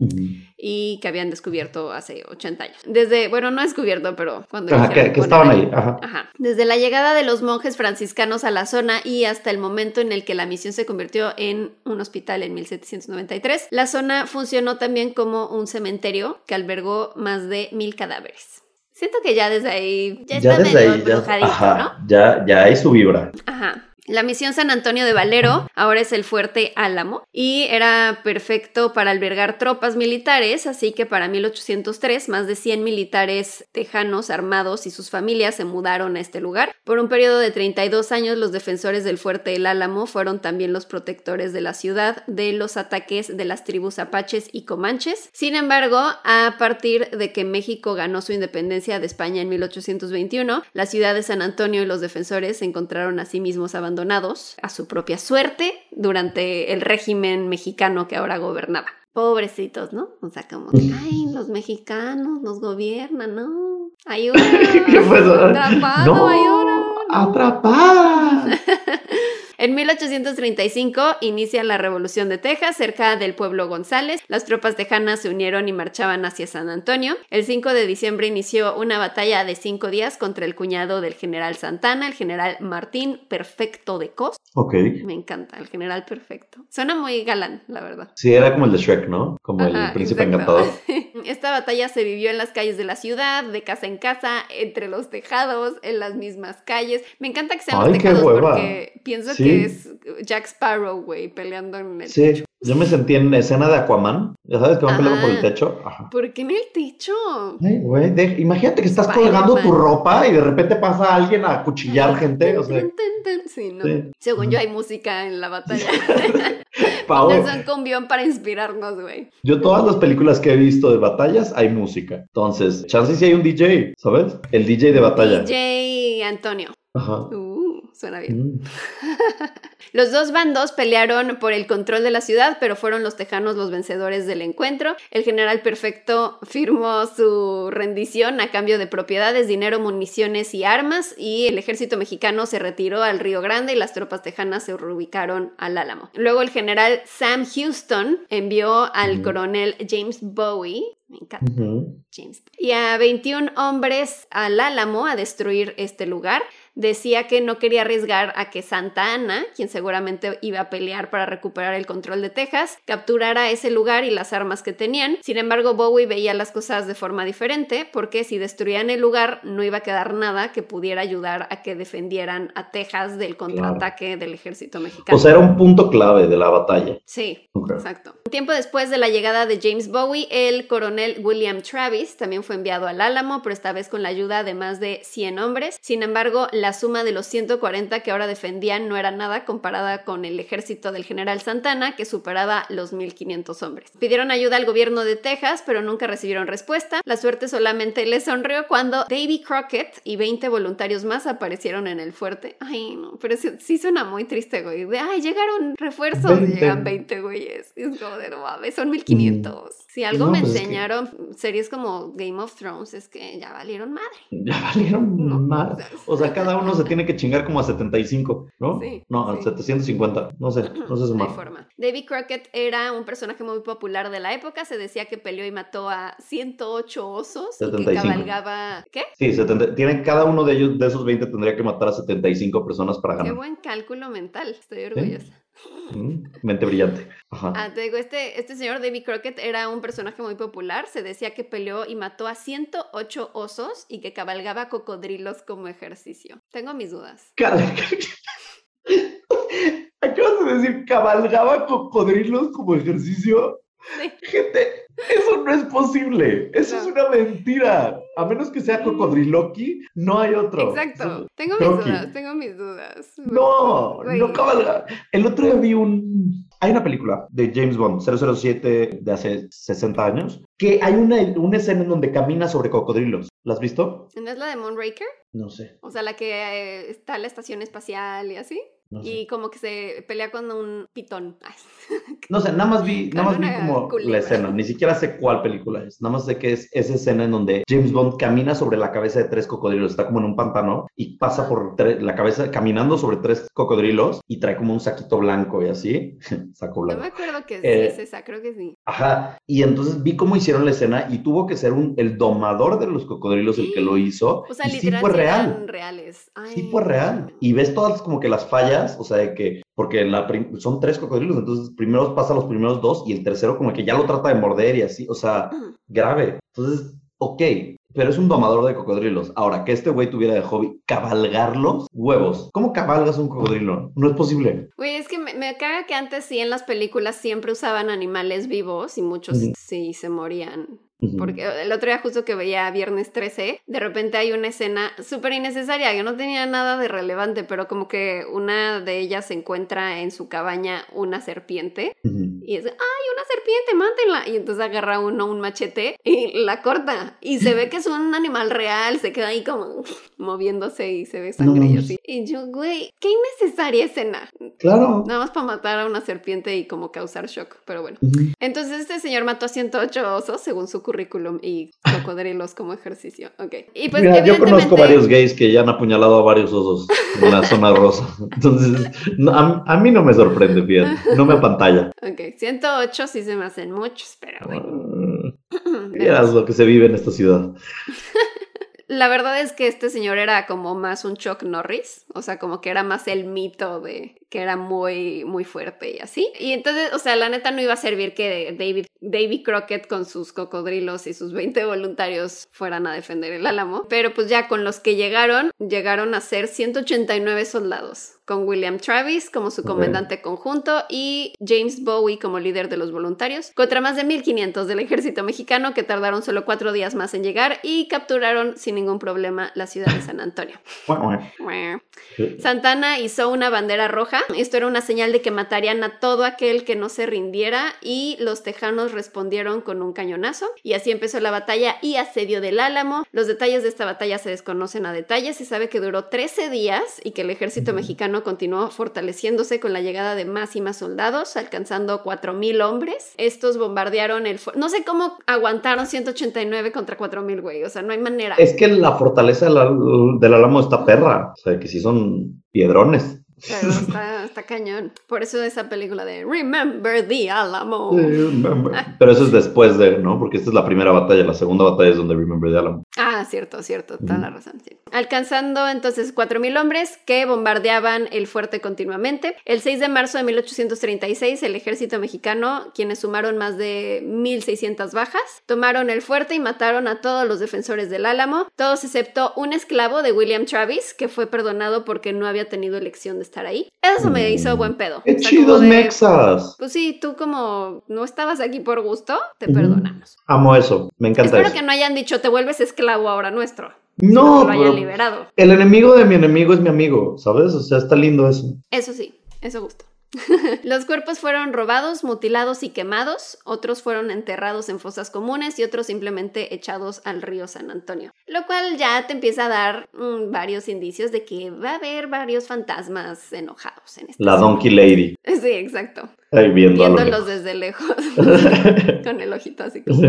y que habían descubierto hace 80 años. Desde, bueno, no descubierto, pero cuando... que, estaban ahí. Ajá. Desde la llegada de los monjes franciscanos a la zona y hasta el momento en el que la misión se convirtió en un hospital en 1793, la zona funcionó también como un cementerio que albergó más de mil cadáveres. Siento que ya desde ahí ya, está medio ya, ¿no? Ya, ya hay su vibra. Ajá. La misión San Antonio de Valero ahora es el fuerte Álamo y era perfecto para albergar tropas militares, así que para 1803 más de 100 militares tejanos armados y sus familias se mudaron a este lugar. Por un periodo de 32 años los defensores del fuerte El Álamo fueron también los protectores de la ciudad de los ataques de las tribus apaches y comanches. Sin embargo, a partir de que México ganó su independencia de España en 1821, la ciudad de San Antonio y los defensores se encontraron a sí mismos abandonados a su propia suerte durante el régimen mexicano que ahora gobernaba. Pobrecitos, ¿no? O sea, como, ay, los mexicanos nos gobiernan, ¿no? Ayuda. ¿Qué Atrapado, no, ayuda. atrapada. En 1835 inicia la Revolución de Texas cerca del pueblo González. Las tropas tejanas se unieron y marchaban hacia San Antonio. El 5 de diciembre inició una batalla de cinco días contra el cuñado del general Santana, el general Martín Perfecto de Cos. Ok. Me encanta, el general Perfecto. Suena muy galán, la verdad. Sí, era como el de Shrek, ¿no? Como el príncipe exacto. encantador. Esta batalla se vivió en las calles de la ciudad, de casa en casa, entre los tejados, en las mismas calles. Me encanta que sean Ay, los qué tejados porque pienso Sí. que es Jack Sparrow, güey, peleando en el Sí, techo. Yo me sentí en escena de Aquaman. Ya sabes que van peleando por el techo. Ajá. ¿Por qué en el techo? Ay, güey, de- imagínate que estás colgando tu ropa y de repente pasa alguien a cuchillar gente. O sea. Sí, ¿no? Sí. Según yo hay música en la batalla. Pau, Pónganse un cumbión para inspirarnos, güey. yo todas las películas que he visto de batallas hay música. Entonces, chance si hay un DJ, ¿sabes? El DJ de batalla. DJ Antonio. Ajá. Uh, suena bien. Mm. Los dos bandos pelearon por el control de la ciudad, pero fueron los tejanos los vencedores del encuentro. El general Perfecto firmó su rendición a cambio de propiedades, dinero, municiones y armas, y el ejército mexicano se retiró al Río Grande y las tropas tejanas se reubicaron al Álamo. Luego el general Sam Houston envió al Ujú. coronel James Bowie. Me encanta. Ujú. James. Y a 21 hombres al Álamo a destruir este lugar. Decía que no quería arriesgar a que Santa Ana, quien seguramente iba a pelear para recuperar el control de Texas, capturara ese lugar y las armas que tenían. Sin embargo, Bowie veía las cosas de forma diferente, porque si destruían el lugar no iba a quedar nada que pudiera ayudar a que defendieran a Texas del contraataque del ejército mexicano. O sea, era un punto clave de la batalla. Sí, exacto. Un tiempo después de la llegada de James Bowie, el coronel William Travis también fue enviado al Álamo, pero esta vez con la ayuda de más de 100 hombres. Sin embargo, la suma de los 140 que ahora defendían no era nada comparada con el ejército del general Santana, que superaba los 1.500 hombres. Pidieron ayuda al gobierno de Texas, pero nunca recibieron respuesta. La suerte solamente les sonrió cuando Davy Crockett y 20 voluntarios más aparecieron en el fuerte. Ay, no, pero sí, sí suena muy triste, güey. De, ay, llegaron refuerzos, 20. llegan 20 güeyes. Es como de, no mames, son 1500. Si algo No, me pues es que- enseñaron series como Game of Thrones es que ya valieron madre. Ya valieron No, sea, O sea, cada uno se tiene que chingar como a 75, ¿no? Sí, no, a sí. 750. No sé, no sé No hay sumar. forma. Davy Crockett era un personaje muy popular de la época. Se decía que peleó y mató a 108 osos y que 75. cabalgaba. ¿Qué? Sí, 70 tienen, cada uno de ellos, de esos 20, tendría que matar a 75 personas para Qué ganar. buen cálculo mental. Estoy orgullosa. Mente brillante. Ajá. Ah, te digo, este, este señor Davy Crockett era un personaje muy popular. Se decía que peleó y mató a 108 osos y que cabalgaba cocodrilos como ejercicio. Tengo mis dudas. Acabas de decir, cabalgaba cocodrilos como ejercicio. Sí. Gente, eso no es posible. Eso es una mentira. A menos que sea cocodriloqui, no hay otro. Exacto. Tengo mis dudas, tengo mis dudas. No, no cabalga. El otro día vi un... Hay una película de James Bond, 007, de hace 60 años, que hay una, una escena en donde camina sobre cocodrilos. ¿La has visto? ¿No es la de Moonraker? No sé. O sea, la que eh, está en la estación espacial y así. No sé. Y como que se pelea con un pitón. No sé, nada más vi, nada más vi como la escena, ni siquiera sé cuál película es, nada más sé que es esa escena en donde James Bond camina sobre la cabeza de tres cocodrilos, está como en un pantano y pasa por la cabeza caminando sobre tres cocodrilos y trae como un saquito blanco y así, saco No blanco. me acuerdo que sí Eh, es esa, creo que sí. Ajá, y entonces vi cómo hicieron la escena y tuvo que ser un, el domador de los cocodrilos el que lo hizo O sea, y sí fue sí real. reales. Ay. Sí fue real. Y ves todas como que las fallas, o sea, de que, porque la son tres cocodrilos, entonces primero pasa los primeros dos y el tercero como que ya lo trata de morder y así, o sea, grave. Entonces, ok, pero es un domador de cocodrilos. Ahora, que este güey tuviera de hobby cabalgarlos, huevos. ¿Cómo cabalgas un cocodrilo? No es posible. Güey, es que me, me caga que antes sí en las películas siempre usaban animales vivos y muchos sí se morían. Porque el otro día justo que veía Viernes 13, de repente hay una escena súper innecesaria que no tenía nada de relevante, pero como que una de ellas encuentra en su cabaña una serpiente y es, ¡ay, una serpiente, mátenla! Y entonces agarra uno un machete y la corta. Y se ve que es un animal real, se queda ahí como moviéndose y se ve sangre y así. Y yo, güey, qué innecesaria escena. Claro. Nada más para matar a una serpiente y como causar shock, pero bueno. Entonces este señor mató a 108 osos según su currículum y cocodrilos como ejercicio. Ok. Y pues Mira, yo conozco varios gays que ya han apuñalado a varios osos en la zona rosa. Entonces, no, a, a mí no me sorprende, fíjate. No me apantalla. Ok, 108 sí se me hacen muchos, pero bueno. Vieras lo que se vive en esta ciudad. La verdad es que este señor era como más un Chuck Norris, o sea, como que era más el mito de que era muy, muy fuerte y así. Y entonces, o sea, la neta no iba a servir que David, Davy Crockett con sus cocodrilos y sus 20 voluntarios fueran a defender el Álamo, pero pues ya con los que llegaron, llegaron a ser 189 soldados, con William Travis como su comandante conjunto y James Bowie como líder de los voluntarios, contra más de 1500 del ejército mexicano que tardaron solo cuatro días más en llegar y capturaron sin ningún problema la ciudad de San Antonio. Santana hizo una bandera roja. Esto era una señal de que matarían a todo aquel que no se rindiera y los tejanos respondieron con un cañonazo. Y así empezó la batalla y asedio del Álamo. Los detalles de esta batalla se desconocen a detalle. Se sabe que duró 13 días y que el ejército mexicano continuó fortaleciéndose con la llegada de más y más soldados, alcanzando 4.000 hombres. Estos bombardearon el... No sé cómo aguantaron 189 contra 4.000, güey. O sea, no hay manera. Es que la fortaleza del, álamo está perra. O sea, que sí son piedrones. Pero está, está cañón. Por eso esa película de Remember the Alamo. Pero eso es después de, ¿no? Porque esta es la primera batalla. La segunda batalla es donde Remember the Álamo. Ah, cierto, cierto, toda Ujú. la razón. sí. Alcanzando entonces 4.000 hombres que bombardeaban el fuerte continuamente. El 6 de marzo de 1836, el ejército mexicano, quienes sumaron más de 1.600 bajas, tomaron el fuerte y mataron a todos los defensores del Álamo, todos excepto un esclavo de William Travis, que fue perdonado porque no había tenido elección de estar ahí. Eso me hizo buen pedo. ¡Qué O sea, como chidos de- mexas! Pues sí, tú como no estabas aquí por gusto, te perdonamos. Amo eso. Me encanta Espero eso. que no hayan dicho te vuelves esclavo ahora nuestro. No, lo hayan liberado. el enemigo de mi enemigo es mi amigo, ¿sabes? O sea, está lindo eso. Eso sí, eso gusta. Los cuerpos fueron robados, mutilados y quemados, otros fueron enterrados en fosas comunes y otros simplemente echados al río San Antonio. Lo cual ya te empieza a dar mm, varios indicios de que va a haber varios fantasmas enojados en esta La. Donkey Lady. Sí, exacto. Ahí viendo Viéndolos desde lejos, con el ojito así como...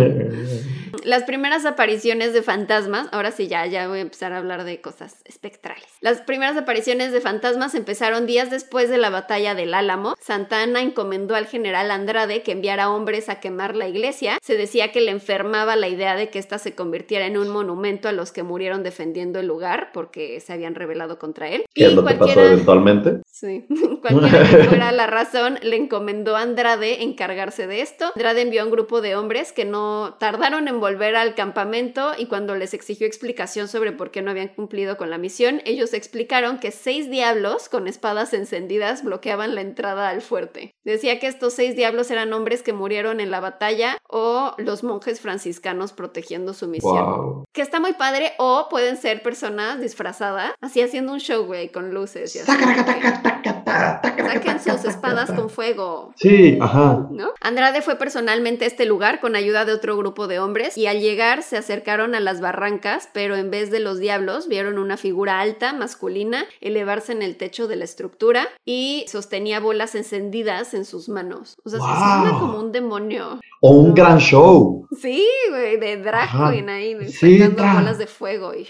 Las primeras apariciones de fantasmas, ahora sí ya, ya voy a empezar a hablar de cosas espectrales. Las primeras apariciones de fantasmas empezaron días después de la batalla del Álamo. Santana encomendó al general Andrade que enviara hombres a quemar la iglesia. Se decía que le enfermaba la idea de que ésta se convirtiera en un monumento a los que murieron defendiendo el lugar porque se habían rebelado contra él. ¿Qué es lo que pasó eventualmente? Sí, cualquiera que fuera la razón, le encomendó a Andrade encargarse de esto. Andrade envió a un grupo de hombres que no tardaron en volver al campamento y cuando les exigió explicación sobre por qué no habían cumplido con la misión, ellos explicaron que seis diablos con espadas encendidas bloqueaban la entrada al fuerte. Decía que estos seis diablos eran hombres que murieron en la batalla o los monjes franciscanos protegiendo su misión. Wow. Que está muy padre, o pueden ser personas disfrazadas, así haciendo un show, güey, con luces y así. Saquen sus espadas con fuego. Sí, ajá. ¿No? Andrade fue personalmente a este lugar con ayuda de otro grupo de hombres y al llegar se acercaron a las barrancas, pero en vez de los diablos vieron una figura alta, masculina, elevarse en el techo de la estructura y sostenía bolas encendidas en sus manos. O sea, Wow. suena como un demonio. O un gran show. Sí, güey, de drag queen ahí, Sí, bolas de fuego y...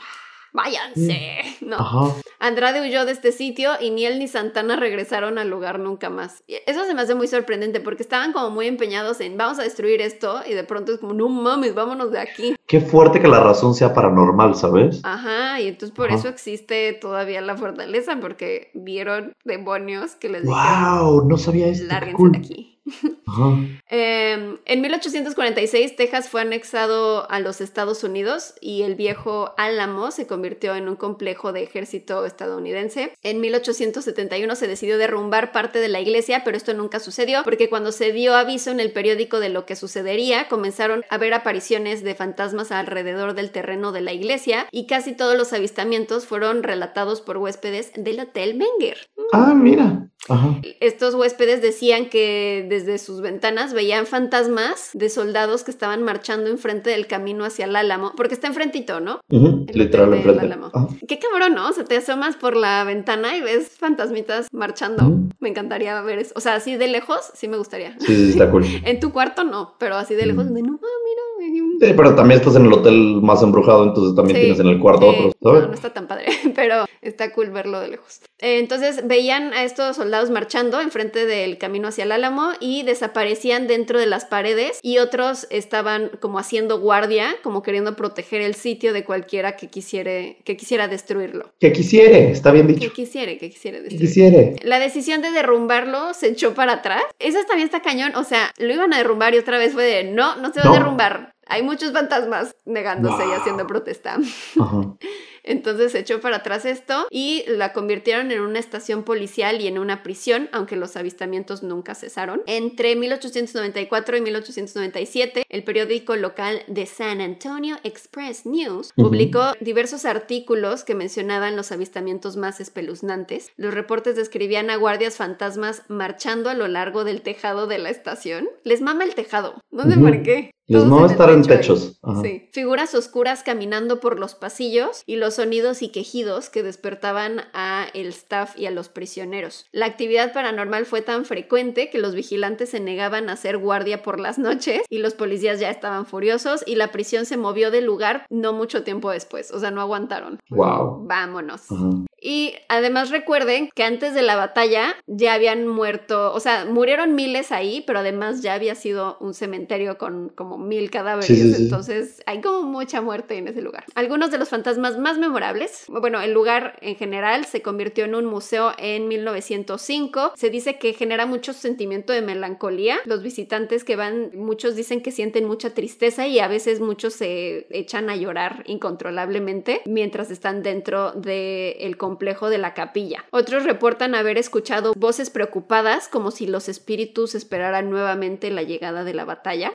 Váyanse, ¿no? Ajá. Andrade huyó de este sitio y ni él ni Santana regresaron al lugar nunca más. Y Eso se me hace muy sorprendente porque estaban como muy empeñados en vamos a destruir esto y de pronto es como no mames, vámonos de aquí. Qué fuerte que la razón sea paranormal, ¿sabes? Ajá, y entonces por Ajá. eso existe todavía la fortaleza porque vieron demonios que les dijeron Wow, no sabía esto. lárguense cool. de aquí. Eh, en 1846, Texas fue anexado a los Estados Unidos y el viejo Álamo se convirtió en un complejo de ejército estadounidense. En 1871 se decidió derrumbar parte de la iglesia, pero esto nunca sucedió porque cuando se dio aviso en el periódico de lo que sucedería, comenzaron a ver apariciones de fantasmas alrededor del terreno de la iglesia y casi todos los avistamientos fueron relatados por huéspedes del Hotel Menger. Ah, mira. Ajá. Estos huéspedes decían que desde sus ventanas veían fantasmas de soldados que estaban marchando enfrente del camino hacia el Álamo, porque está enfrentito, ¿no? Ujú, El Literal enfrente. Álamo. Ajá. Qué cabrón, ¿no? O sea, te asomas por la ventana y ves fantasmitas marchando. Me encantaría ver eso. O sea, así de lejos, sí me gustaría. Sí, sí, está cool. En tu cuarto no, pero así de lejos, de no, ah, mira. Sí, pero también estás en el hotel más embrujado, entonces también Sí, tienes en el cuarto sí. otros, No, ¿sabes? no está tan padre, pero está cool verlo de lejos. Eh, Entonces veían a estos soldados marchando enfrente del camino hacia el Álamo y desaparecían dentro de las paredes y otros estaban como haciendo guardia, como queriendo proteger el sitio de cualquiera que quisiera, que quisiera destruirlo. Que quisiere, está bien Que dicho. quisiera, que quisiera Que destruirlo. quisiere. La decisión de derrumbarlo se echó para atrás. Eso también está cañón. O sea, lo iban a derrumbar y otra vez fue de no, no se va No. a derrumbar. Hay muchos fantasmas negándose y haciendo protesta. Ajá. Entonces se echó para atrás esto y la convirtieron en una estación policial y en una prisión, aunque los avistamientos nunca cesaron. Entre 1894 y 1897, el periódico local de San Antonio Express News publicó diversos artículos que mencionaban los avistamientos más espeluznantes. Los reportes describían a guardias fantasmas marchando a lo largo del tejado de la estación. Les mama el tejado. ¿Dónde Ujú. marqué? En techo ahí. techos. Ajá. Sí. Figuras oscuras caminando por los pasillos y los sonidos y quejidos que despertaban a el staff y a los prisioneros. La actividad paranormal fue tan frecuente que los vigilantes se negaban a hacer guardia por las noches y los policías ya estaban furiosos y la prisión se movió del lugar no mucho tiempo después, o sea, no aguantaron. Wow. Vámonos. Ajá. Y además recuerden que antes de la batalla ya habían muerto, o sea, murieron miles ahí, pero además ya había sido un cementerio con como mil cadáveres. Sí, sí, sí. Entonces hay como mucha muerte en ese lugar. Algunos de los fantasmas más memorables, bueno, el lugar en general se convirtió en un museo en 1905. Se dice que genera mucho sentimiento de melancolía. Los visitantes que van, muchos dicen que sienten mucha tristeza y a veces muchos se echan a llorar incontrolablemente mientras están dentro del complejo de la capilla. Otros reportan haber escuchado voces preocupadas como si los espíritus esperaran nuevamente la llegada de la batalla.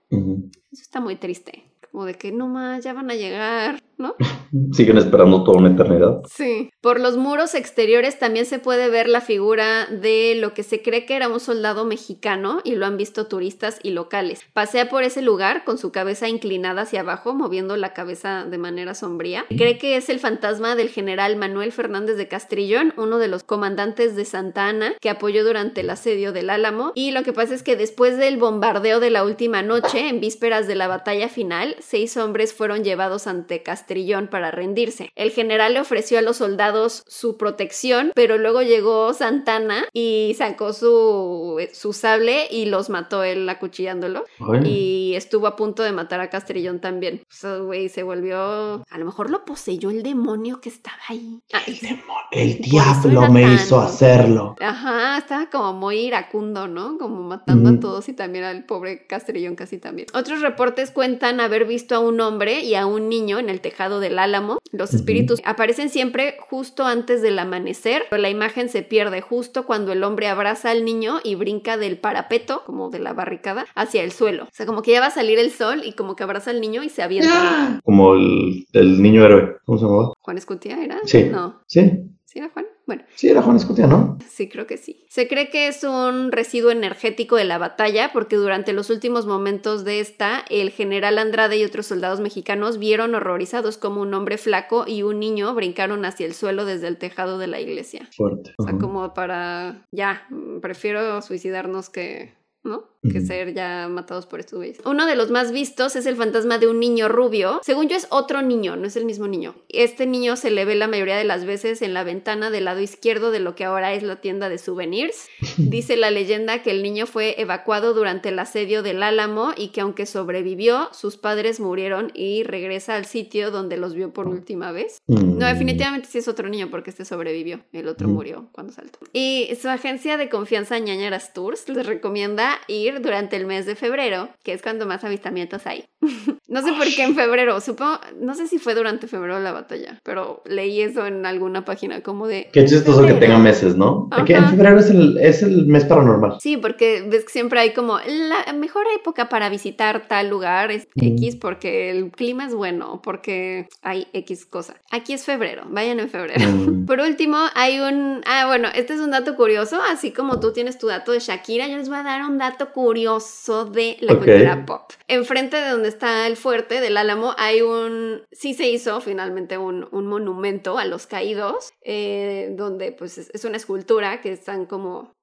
Eso está muy triste. Como de que no más, ya van a llegar, ¿no? Siguen esperando toda una eternidad. Sí. Por los muros exteriores también se puede ver la figura de lo que se cree que era un soldado mexicano y lo han visto turistas y locales. Pasea por ese lugar con su cabeza inclinada hacia abajo, moviendo la cabeza de manera sombría. Cree que es el fantasma del general Manuel Fernández de Castrillón, uno de los comandantes de Santa Ana que apoyó durante el asedio del Álamo. Y lo que pasa es que después del bombardeo de la última noche, en vísperas de la batalla final, seis hombres fueron llevados ante Castrillón para rendirse. El general le ofreció a los soldados su protección, pero luego llegó Santana y sacó su, su sable y los mató él acuchillándolo. Y estuvo a punto de matar a Castrillón también. O sea, güey, se volvió... A lo mejor lo poseyó el demonio que estaba ahí. Ah, El demonio, el diablo me tan- hizo hacerlo. Ajá, estaba como muy iracundo, ¿no? Como matando a Ujú. todos y también al pobre Castrillón casi también. Otros reportes cuentan haber visto a un hombre y a un niño en el tejado del álamo. Los espíritus aparecen siempre justo antes del amanecer, pero la imagen se pierde justo cuando el hombre abraza al niño y brinca del parapeto, como de la barricada, hacia el suelo. O sea, como que ya va a salir el sol y como que abraza al niño y se avienta. Como el, el niño héroe. ¿Cómo se llamaba? ¿Juan Escutia era? Sí. No, Sí, ¿sí era Juan? Bueno. sí, era Juan Escutia, ¿no? Sí, creo que sí. Se cree que es un residuo energético de la batalla porque durante los últimos momentos de esta, el general Andrade y otros soldados mexicanos vieron horrorizados como un hombre flaco y un niño brincaron hacia el suelo desde el tejado de la iglesia. Fuerte. O sea, como para, ya, prefiero suicidarnos que, ¿no? Que ser ya matados por estos güeyes. Uno de los más vistos es el fantasma de un niño rubio. Según yo es otro niño, no es el mismo niño. Este niño se le ve la mayoría de las veces en la ventana del lado izquierdo de lo que ahora es la tienda de souvenirs. Dice la leyenda que el niño fue evacuado durante el asedio del Álamo y que aunque sobrevivió, sus padres murieron y regresa al sitio donde los vio por última vez. Mm. No, definitivamente sí es otro niño porque este sobrevivió. El otro Mm. murió cuando saltó. Y su agencia de confianza Ñañaras Tours les recomienda ir durante el mes de febrero, que es cuando más avistamientos hay. no sé por qué en febrero, supongo, no sé si fue durante febrero la batalla, pero leí eso en alguna página como de... Qué chistoso que tenga meses, ¿no? Porque en febrero es el, es el mes paranormal. Sí, porque ves que siempre hay como la mejor época para visitar tal lugar es X porque el clima es bueno, porque hay X cosa. Aquí es febrero, vayan en febrero. Mm. Por último, hay un... Ah, bueno, este es un dato curioso, así como tú tienes tu dato de Shakira, yo les voy a dar un dato curioso de la cultura pop. Enfrente de donde está el fuerte del Álamo hay un... Sí se hizo finalmente un, monumento a los caídos, eh, donde pues es una escultura que están como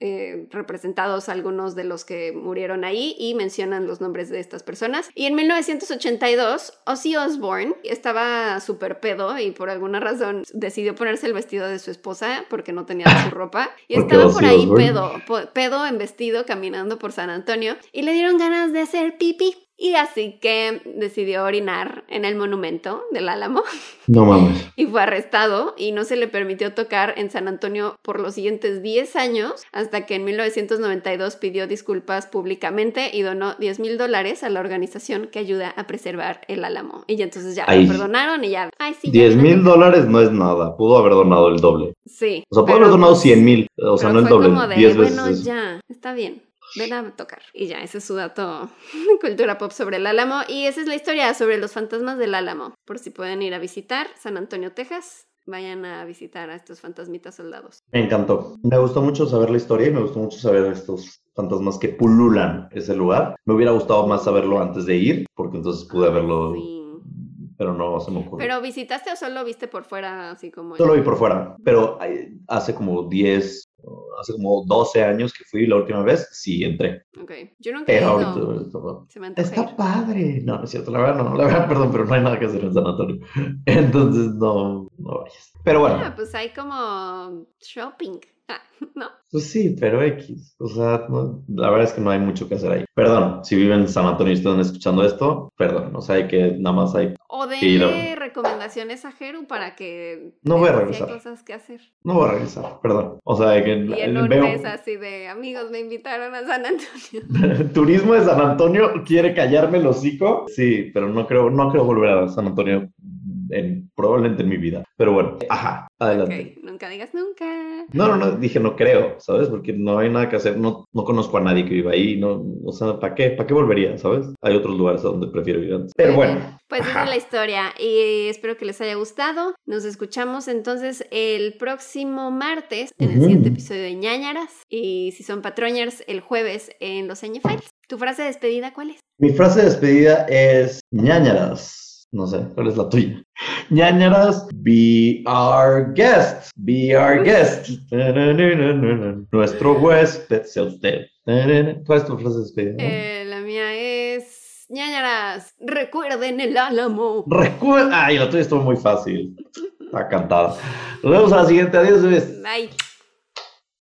eh, representados algunos de los que murieron ahí y mencionan los nombres de estas personas. Y en 1982, Ozzy Osbourne estaba súper pedo y por alguna razón decidió ponerse el vestido de su esposa porque no tenía su ropa. Y estaba por ahí pedo, pedo en vestido caminando por San Antonio y le dieron ganas de hacer pipí. Y así que decidió orinar en el monumento del Álamo. No mames. Y fue arrestado y no se le permitió tocar en San Antonio por los siguientes 10 años, hasta que en 1992 pidió disculpas públicamente y donó 10 mil dólares a la organización que ayuda a preservar el Álamo. Y ya entonces ya lo perdonaron y ya. Ay, sí, 10 mil dólares no es nada. Pudo haber donado el doble. Sí. O sea, pudo haber donado 100 pues, mil. O sea, no el doble. De, bueno, ya, está bien ven a tocar. Y ya, ese es su dato de cultura pop sobre el Álamo. Y esa es la historia sobre los fantasmas del Álamo. Por si pueden ir a visitar San Antonio, Texas, vayan a visitar a estos fantasmitas soldados. Me encantó. Me gustó mucho saber la historia y me gustó mucho saber estos fantasmas que pululan ese lugar. Me hubiera gustado más saberlo antes de ir, porque entonces pude haberlo pero no se me ocurre. ¿Pero visitaste o solo viste por fuera, así como...? Solo vi por fuera, pero hace como 10, hace como 12 años que fui la última vez, sí entré. Ok, yo nunca he ido. Se me Está padre. No, no es cierto, la verdad no, la verdad, perdón, pero no hay nada que hacer en San Antonio. Entonces no, no vayas. Pero bueno. Ah, pues hay como shopping. ¿no? Pues sí, pero X. O sea, la verdad es que no hay mucho que hacer ahí. Perdón, si viven en San Antonio y están escuchando esto, perdón. O sea, hay que nada más hay. O denle recomendaciones a Jeru para que. No voy a regresar. Hay cosas que hacer. No voy a regresar, perdón. O sea, que. Y en un mes así de amigos me invitaron a San Antonio. Turismo de San Antonio quiere callarme el hocico. Sí, pero no creo, no creo volver a San Antonio en, probablemente en mi vida. Pero bueno, ajá, adelante. Nunca digas nunca. No, no, no, dije no creo, ¿sabes? Porque no hay nada que hacer, no, no conozco a nadie que viva ahí, no, o sea, ¿para qué? ¿Para qué volvería, sabes? Hay otros lugares a donde prefiero ir antes. Pero bueno. Pues esa es la historia y espero que les haya gustado. Nos escuchamos entonces el próximo martes en el siguiente episodio de ñañaras y si son patroñers el jueves en los Files. ¿Tu frase de despedida cuál es? Mi frase de despedida es ñañaras. No sé, ¿cuál es la tuya? Ñañaras, be our guest, be our guest. Nuestro huésped sea usted. ¿Cuál es tu frase de despedida? Eh, la mía es ñañaras, recuerden el álamo. Recuerda. Ay, la tuya estuvo muy fácil. Está cantada. Nos vemos a la siguiente. Adiós, Bye.